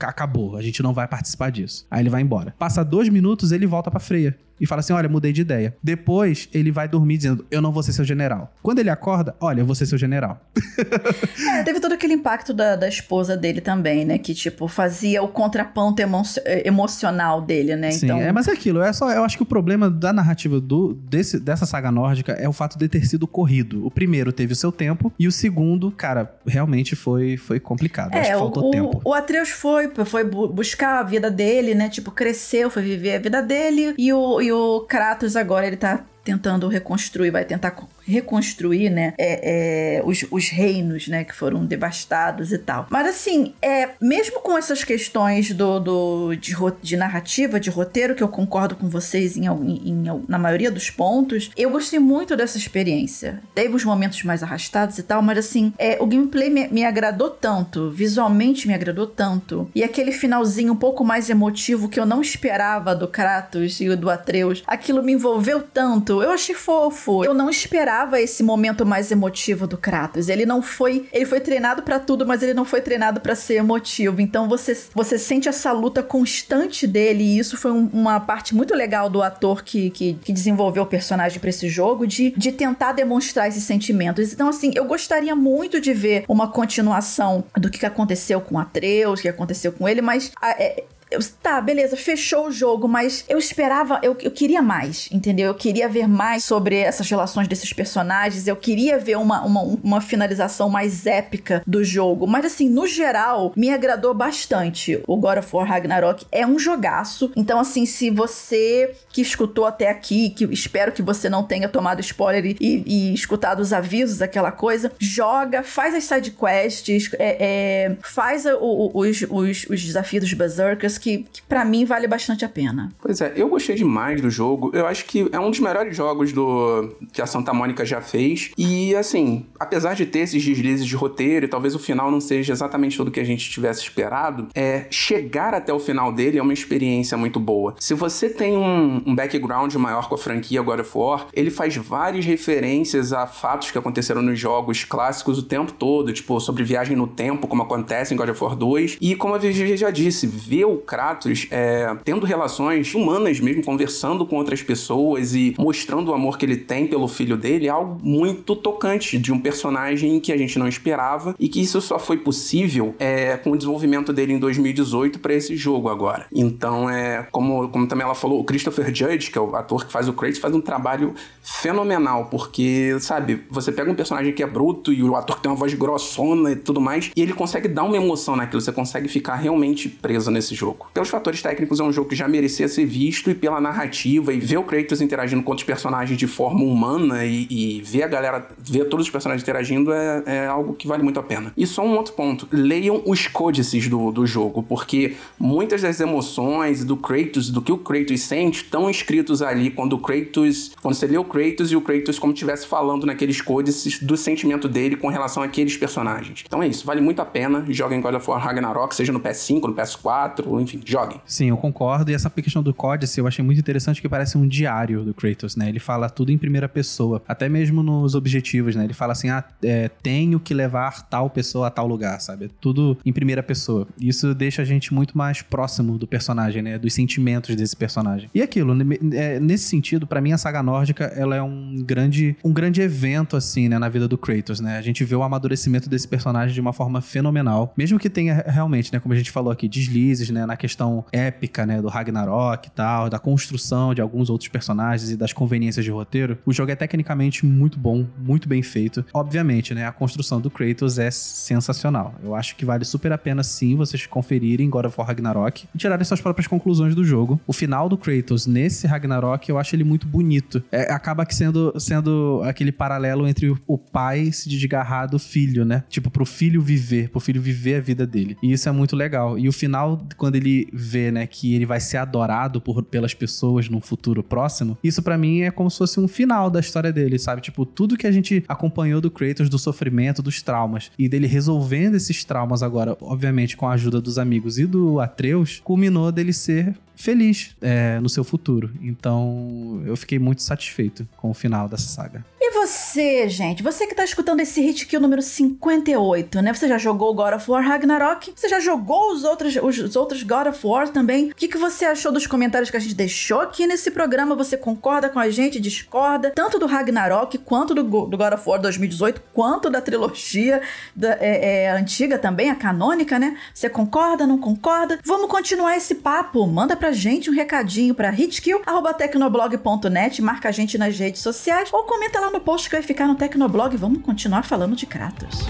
Acabou, a gente não vai participar disso. Aí ele vai embora. Passa dois minutos, ele volta pra Freia e fala assim: olha, mudei de ideia. Depois ele vai dormir dizendo: eu não vou ser seu general. Quando ele acorda, olha, eu vou ser seu general. é, teve todo aquele impacto da, da esposa dele também, né? Que, tipo, fazia o contraponto emo emocional dele, né? Sim, então... é, mas é aquilo. É só, eu acho que o problema da narrativa do, desse, dessa saga nórdica é o fato de ter sido corrido. O primeiro teve o seu tempo e o segundo, cara, realmente foi, foi complicado. É, acho que faltou o, tempo. O Atreus foi, foi buscar a vida dele, né? Tipo, cresceu, foi viver a vida dele e o, e o Kratos agora ele tá tentando reconstruir, vai tentar reconstruir, né, é, é, os, os, reinos, né, que foram devastados e tal. Mas assim, é, mesmo com essas questões do, do de, de narrativa, de roteiro, que eu concordo com vocês em, em, em, na maioria dos pontos, eu gostei muito dessa experiência. Teve os momentos mais arrastados e tal, mas assim, é, o gameplay me, me agradou tanto, visualmente me agradou tanto, e aquele finalzinho um pouco mais emotivo que eu não esperava do Kratos e do Atreus, aquilo me envolveu tanto, eu achei fofo, eu não esperava esperava esse momento mais emotivo do Kratos. Ele não foi, ele foi treinado para tudo, mas ele não foi treinado para ser emotivo. Então você você sente essa luta constante dele e isso foi um, uma parte muito legal do ator que, que, que desenvolveu o personagem para esse jogo de, de tentar demonstrar esses sentimentos. Então assim, eu gostaria muito de ver uma continuação do que aconteceu com Atreus, o que aconteceu com ele, mas a, é, eu, tá, beleza, fechou o jogo, mas eu esperava, eu, eu queria mais, entendeu? Eu queria ver mais sobre essas relações desses personagens, eu queria ver uma, uma, uma finalização mais épica do jogo. Mas assim, no geral, me agradou bastante. O God of War Ragnarok é um jogaço. Então, assim, se você que escutou até aqui, que espero que você não tenha tomado spoiler e, e, escutado os avisos, aquela coisa, joga, faz as side quests, é, é, faz o, os, os, os desafios dos Berserkers que, que para mim vale bastante a pena. Pois é, eu gostei demais do jogo. Eu acho que é um dos melhores jogos do que a Santa Mônica já fez. E assim, apesar de ter esses deslizes de roteiro e talvez o final não seja exatamente tudo que a gente tivesse esperado, é chegar até o final dele é uma experiência muito boa. Se você tem um, um background maior com a franquia God of War, ele faz várias referências a fatos que aconteceram nos jogos clássicos o tempo todo, tipo sobre viagem no tempo, como acontece em God of War 2. E como a Vivi já disse, ver o Kratos é, tendo relações humanas mesmo, conversando com outras pessoas e mostrando o amor que ele tem pelo filho dele, é algo muito tocante de um personagem que a gente não esperava e que isso só foi possível é, com o desenvolvimento dele em 2018 para esse jogo agora. Então, é como, como também ela falou, o Christopher Judge, que é o ator que faz o Kratos, faz um trabalho fenomenal, porque, sabe, você pega um personagem que é bruto e o ator que tem uma voz grossona e tudo mais, e ele consegue dar uma emoção naquilo, você consegue ficar realmente preso nesse jogo. Pelos fatores técnicos, é um jogo que já merecia ser visto, e pela narrativa, e ver o Kratos interagindo com outros personagens de forma humana, e, e ver a galera, ver todos os personagens interagindo, é, é, algo que vale muito a pena. E só um outro ponto: leiam os códices do, do jogo, porque muitas das emoções do Kratos, do que o Kratos sente, estão escritos ali quando o Kratos, quando você lê o Kratos e o Kratos como estivesse falando naqueles códices do sentimento dele com relação àqueles personagens. Então é isso, vale muito a pena. Joguem God of War Ragnarok, seja no PS5, no PS4, enfim, joguem. Sim, eu concordo. E essa questão do códice eu achei muito interessante que parece um diário do Kratos, né? Ele fala tudo em primeira pessoa, até mesmo nos objetivos, né? Ele fala assim: ah, é, tenho que levar tal pessoa a tal lugar, sabe? É tudo em primeira pessoa. Isso deixa a gente muito mais próximo do personagem, né? Dos sentimentos desse personagem. E aquilo, é, nesse sentido, para mim a saga nórdica ela é um grande, um grande evento assim, né, na vida do Kratos, né? A gente vê o amadurecimento desse personagem de uma forma fenomenal, mesmo que tenha realmente, né, como a gente falou aqui, deslizes, né, na questão épica, né, do Ragnarok e tal, da construção de alguns outros personagens e das conveniências de roteiro. O jogo é tecnicamente muito bom, muito bem feito. Obviamente, né, a construção do Kratos é sensacional. Eu acho que vale super a pena sim vocês conferirem God of War Ragnarok e tirarem suas próprias conclusões do jogo. O final do Kratos nesse Ragnarok, eu acho ele muito bonito. É, acaba que sendo, sendo aquele paralelo entre o pai se desgarrar do filho, né? Tipo, pro filho viver, pro filho viver a vida dele. E isso é muito legal. E o final, quando ele vê, né, que ele vai ser adorado por, pelas pessoas num futuro próximo, isso para mim é como se fosse um final da história dele, sabe? Tipo, tudo que a gente acompanhou do Kratos, do sofrimento, dos traumas, e dele resolvendo esses traumas agora, obviamente com a ajuda dos amigos e do Atreus, culminou dele ser feliz é, no seu futuro. Então eu fiquei muito satisfeito com o final dessa saga. Você, gente? Você que tá escutando esse hit kill número 58, né? Você já jogou God of War Ragnarok? Você já jogou os outros, os outros God of War também? O que, que você achou dos comentários que a gente deixou aqui nesse programa? Você concorda com a gente? Discorda? Tanto do Ragnarok quanto do, do God of War 2018, quanto da trilogia da, é, é, antiga também, a canônica, né? Você concorda? Não concorda? Vamos continuar esse papo. Manda pra gente um recadinho para hitkill.tecnoblog.net, marca a gente nas redes sociais ou comenta lá no post que vai ficar no Tecnoblog. Vamos continuar falando de Kratos.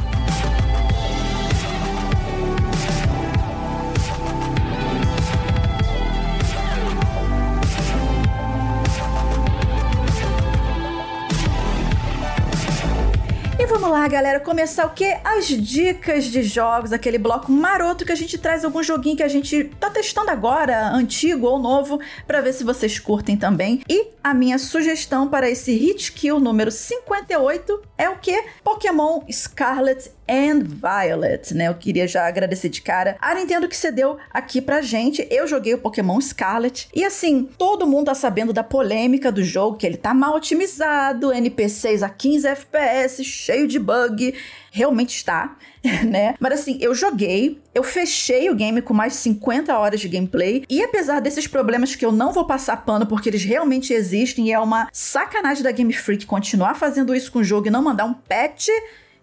Lá, galera, começar o quê? As dicas de jogos, aquele bloco maroto que a gente traz algum joguinho que a gente tá testando agora, antigo ou novo, para ver se vocês curtem também. E a minha sugestão para esse Hit Kill número 58 é o que? Pokémon Scarlet and Violet, né? Eu queria já agradecer de cara a Nintendo que cedeu aqui pra gente. Eu joguei o Pokémon Scarlet e assim, todo mundo tá sabendo da polêmica do jogo, que ele tá mal otimizado, NPCs a 15 FPS, cheio de bug. Realmente está, né? Mas assim, eu joguei, eu fechei o game com mais de 50 horas de gameplay. E apesar desses problemas que eu não vou passar pano porque eles realmente existem e é uma sacanagem da Game Freak continuar fazendo isso com o jogo e não mandar um patch,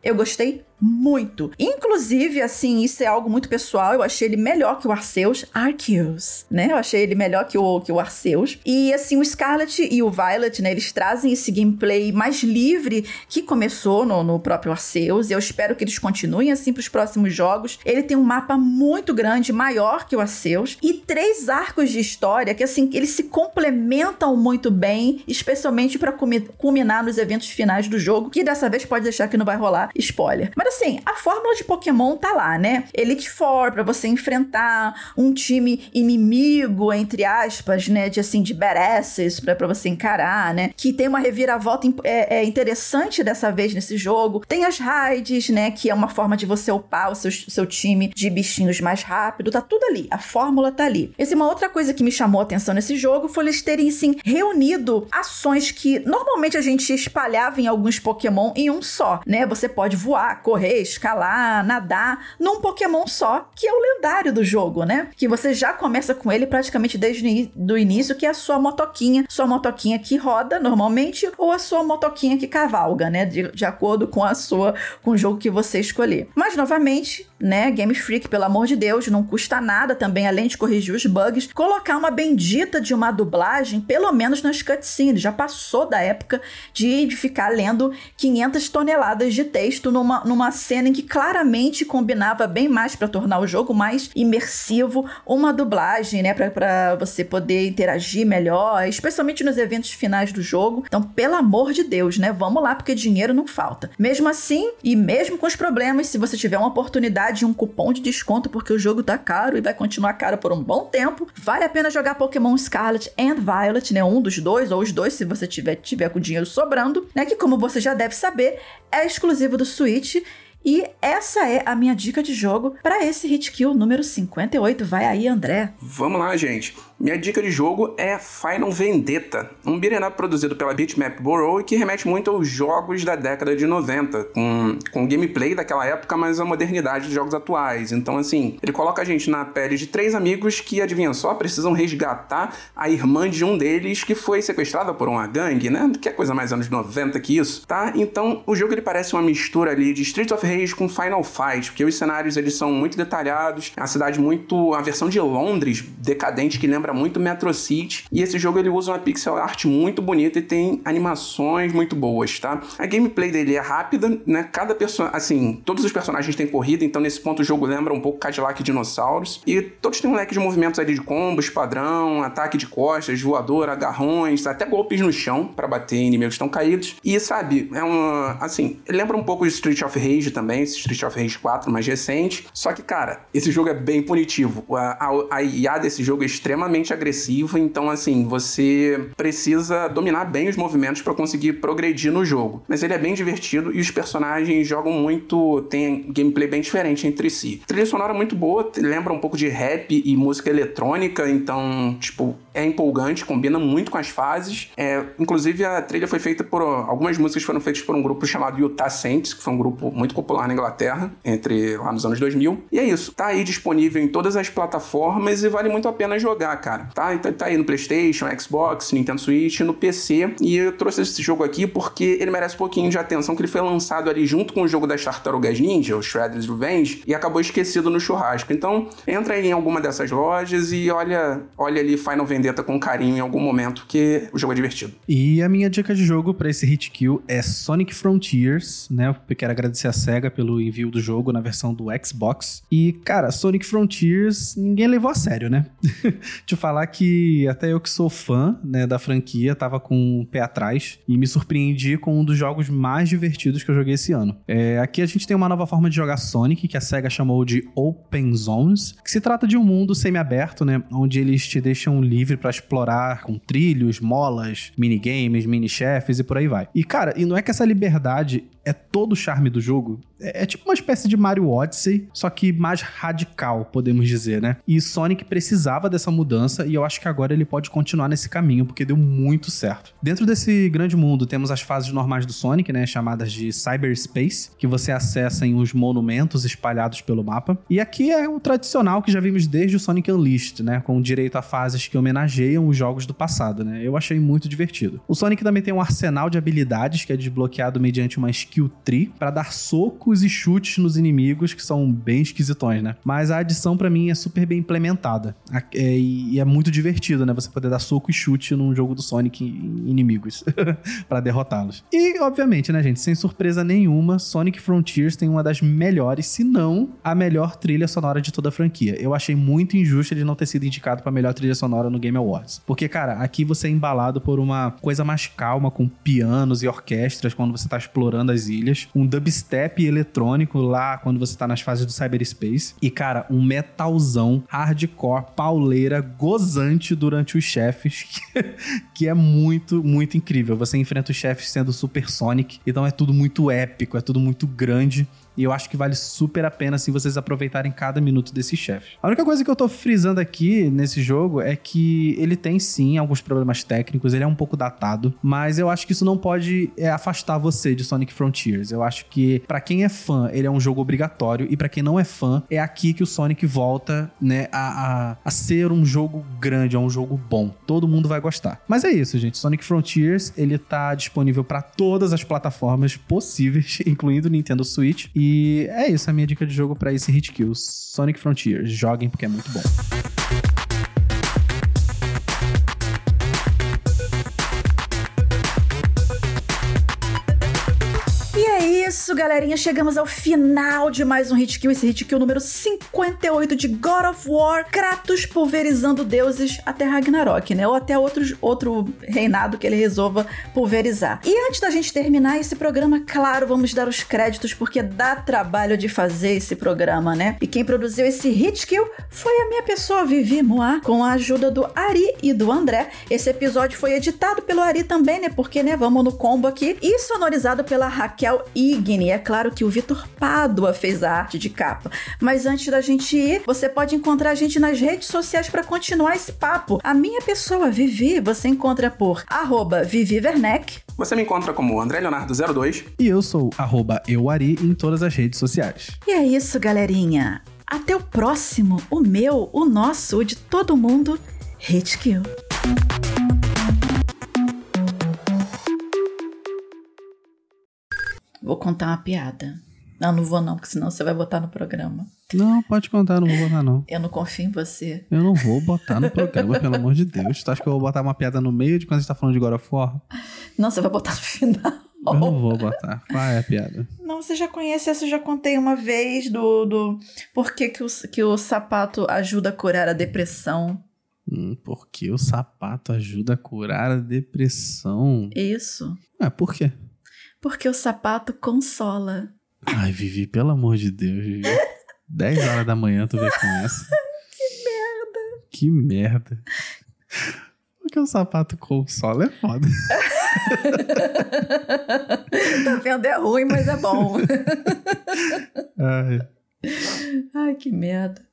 eu gostei muito. Inclusive, assim, isso é algo muito pessoal. Eu achei ele melhor que o Arceus. Arceus, né? Eu achei ele melhor que o, que o Arceus. E, assim, o Scarlet e o Violet, né? Eles trazem esse gameplay mais livre que começou no, no próprio Arceus. Eu espero que eles continuem assim pros próximos jogos. Ele tem um mapa muito grande, maior que o Arceus. E três arcos de história que, assim, eles se complementam muito bem, especialmente para culminar nos eventos finais do jogo. Que dessa vez pode deixar que não vai rolar spoiler. Mas assim, a fórmula de Pokémon tá lá, né? Elite Four para você enfrentar um time inimigo, entre aspas, né? De assim, de badasses pra você encarar, né? Que tem uma reviravolta é, é interessante dessa vez nesse jogo. Tem as raids, né? Que é uma forma de você upar o seu, seu time de bichinhos mais rápido. Tá tudo ali. A fórmula tá ali. Essa é uma outra coisa que me chamou a atenção nesse jogo foi eles terem, sim, reunido ações que normalmente a gente espalhava em alguns Pokémon em um só, né? Você pode voar, correr correr, escalar, nadar num Pokémon só, que é o lendário do jogo, né? Que você já começa com ele praticamente desde o início, que é a sua motoquinha, sua motoquinha que roda normalmente ou a sua motoquinha que cavalga, né? De, de acordo com a sua com o jogo que você escolher. Mas novamente, né, Game Freak, pelo amor de Deus, não custa nada também, além de corrigir os bugs, colocar uma bendita de uma dublagem, pelo menos nas cutscenes. Já passou da época de, ficar lendo 500 toneladas de texto texto numa, numa cena em que claramente combinava bem mais para tornar o jogo mais imersivo, uma dublagem, né, para você poder interagir melhor, especialmente nos eventos finais do jogo. Então, pelo amor de Deus, né, vamos lá porque dinheiro não falta. Mesmo assim, e mesmo com os problemas, se você tiver uma oportunidade, um cupom de desconto porque o jogo tá caro e vai continuar caro por um bom tempo, vale a pena jogar Pokémon Scarlet and Violet, né, um dos dois ou os dois se você tiver tiver com dinheiro sobrando, né, que como você já deve saber, é exclusivo do Switch e essa é a minha dica de jogo para esse hit kill número 58. Vai aí, André. Vamos lá, gente. Minha dica de jogo é Final Vendetta, um beat'em produzido pela Bitmap Bureau e que remete muito aos jogos da década de 90, com, com gameplay daquela época, mas a modernidade dos jogos atuais. Então, assim, ele coloca a gente na pele de três amigos que, adivinha só, precisam resgatar a irmã de um deles que foi sequestrada por uma gangue, né? Que é coisa mais anos 90 que isso, tá? Então, o jogo ele parece uma mistura ali de Street of Rage com Final Fight, porque os cenários eles são muito detalhados, a cidade muito... a versão de Londres decadente que lembra lembra muito Metro City. E esse jogo ele usa uma pixel art muito bonita e tem animações muito boas, tá? A gameplay dele é rápida, né? Cada personagem, assim, todos os personagens têm corrida, então nesse ponto o jogo lembra um pouco Cadillac e Dinossauros. E todos têm um leque de movimentos ali de combos, padrão, ataque de costas, voador, agarrões, até golpes no chão para bater inimigos que estão caídos. E sabe, é uma. Assim, lembra um pouco de Street of Rage também, Street of Rage 4 mais recente. Só que, cara, esse jogo é bem punitivo. A, a, a IA desse jogo é extremamente extremamente agressivo, então assim, você precisa dominar bem os movimentos para conseguir progredir no jogo. Mas ele é bem divertido e os personagens jogam muito, tem gameplay bem diferente entre si. A trilha sonora muito boa, lembra um pouco de rap e música eletrônica, então, tipo, é empolgante, combina muito com as fases. É, inclusive, a trilha foi feita por. Algumas músicas foram feitas por um grupo chamado Utah Saints, que foi um grupo muito popular na Inglaterra, entre lá nos anos 2000. E é isso, tá aí disponível em todas as plataformas e vale muito a pena jogar, cara. Tá, então, tá aí no PlayStation, Xbox, Nintendo Switch, no PC. E eu trouxe esse jogo aqui porque ele merece um pouquinho de atenção, que ele foi lançado ali junto com o jogo das Tartarugas Ninja, o Shredder's Revenge, e acabou esquecido no churrasco. Então, entra aí em alguma dessas lojas e olha, olha ali Final Vendetta Vendetta com carinho em algum momento, porque o jogo é divertido. E a minha dica de jogo para esse hit kill é Sonic Frontiers, né? Eu quero agradecer a SEGA pelo envio do jogo na versão do Xbox. E, cara, Sonic Frontiers ninguém levou a sério, né? Te falar que até eu que sou fã, né, da franquia, tava com o pé atrás e me surpreendi com um dos jogos mais divertidos que eu joguei esse ano. É, aqui a gente tem uma nova forma de jogar Sonic, que a SEGA chamou de Open Zones, que se trata de um mundo semi-aberto, né, onde eles te deixam livre para explorar com trilhos, molas, minigames, mini-chefes e por aí vai. E cara, e não é que essa liberdade é todo o charme do jogo. É, é, tipo uma espécie de Mario Odyssey, só que mais radical, podemos dizer, né? E Sonic precisava dessa mudança e eu acho que agora ele pode continuar nesse caminho, porque deu muito certo. Dentro desse grande mundo, temos as fases normais do Sonic, né? Chamadas de Cyberspace, que você acessa em uns monumentos espalhados pelo mapa. E aqui é o tradicional que já vimos desde o Sonic Unleashed, né? Com direito a fases que homenageiam os jogos do passado, né? Eu achei muito divertido. O Sonic também tem um arsenal de habilidades que é desbloqueado mediante uma skill skill tree para dar socos e chutes nos inimigos que são bem esquisitões, né? Mas a adição para mim é super bem implementada é, e é muito divertido, né? Você poder dar soco e chute num jogo do Sonic em inimigos para derrotá-los. E obviamente, né, gente, sem surpresa nenhuma, Sonic Frontiers tem uma das melhores, se não a melhor trilha sonora de toda a franquia. Eu achei muito injusto ele não ter sido indicado para melhor trilha sonora no Game Awards, porque cara, aqui você é embalado por uma coisa mais calma com pianos e orquestras quando você tá explorando as ilhas, um dubstep eletrônico lá quando você tá nas fases do cyberspace e, cara, um metalzão hardcore, pauleira, gozante durante os chefes, que, que é muito, muito incrível. Você enfrenta os chefes sendo Super Sonic, então é tudo muito épico, é tudo muito grande. E eu acho que vale super a pena se vocês aproveitarem cada minuto desse chefe. A única coisa que eu tô frisando aqui nesse jogo é que ele tem sim alguns problemas técnicos, ele é um pouco datado, mas eu acho que isso não pode é, afastar você de Sonic Frontiers. Eu acho que para quem é fã, ele é um jogo obrigatório e para quem não é fã, é aqui que o Sonic volta, né, a, a, a ser um jogo grande, é um jogo bom. Todo mundo vai gostar. Mas é isso, gente. Sonic Frontiers, ele tá disponível para todas as plataformas possíveis, incluindo Nintendo Switch e e é isso, a minha dica de jogo para esse hit kill. Sonic Frontiers. Joguem porque é muito bom. Isso, galerinha, chegamos ao final de mais um Hit Kill, esse Hit Kill número 58 de God of War, Kratos pulverizando deuses até Ragnarok, né? Ou até outros, outro reinado que ele resolva pulverizar. E antes da gente terminar esse programa, claro, vamos dar os créditos, porque dá trabalho de fazer esse programa, né? E quem produziu esse Hit Kill foi a minha pessoa, Vivi Moá, com a ajuda do Ari e do André. Esse episódio foi editado pelo Ari também, né? Porque, né, vamos no combo aqui. E sonorizado pela Raquel Igni. É claro que o Vitor Pádua fez a arte de capa. Mas antes da gente ir, você pode encontrar a gente nas redes sociais para continuar esse papo. A minha pessoa, Vivi, você encontra por arroba Vivi Werneck. Você me encontra como André Leonardo02. E eu sou arroba euari em todas as redes sociais. E é isso, galerinha. Até o próximo, o meu, o nosso, o de todo mundo, Hit Kill. Vou contar uma piada. Não, não vou não, porque senão você vai botar no programa. Não, pode contar, não vou botar não. Eu não confio em você. Eu não vou botar no programa, pelo amor de Deus. Tu acha que eu vou botar uma piada no meio de quando a gente tá falando de God of War? Não, você vai botar no final. Eu não vou botar. Qual é a piada? Não, você já conhece essa, eu já contei uma vez do, do por que, que, o, que o sapato ajuda a curar a depressão. Hum, porque o sapato ajuda a curar a depressão. Isso. Ah, por quê? Porque o sapato consola. Ai, Vivi, pelo amor de Deus, Vivi. 10 horas da manhã tu vem com essa. Que merda. Que merda. Porque o sapato consola é foda. tá vendo? É ruim, mas é bom. Ai. Ai, que merda.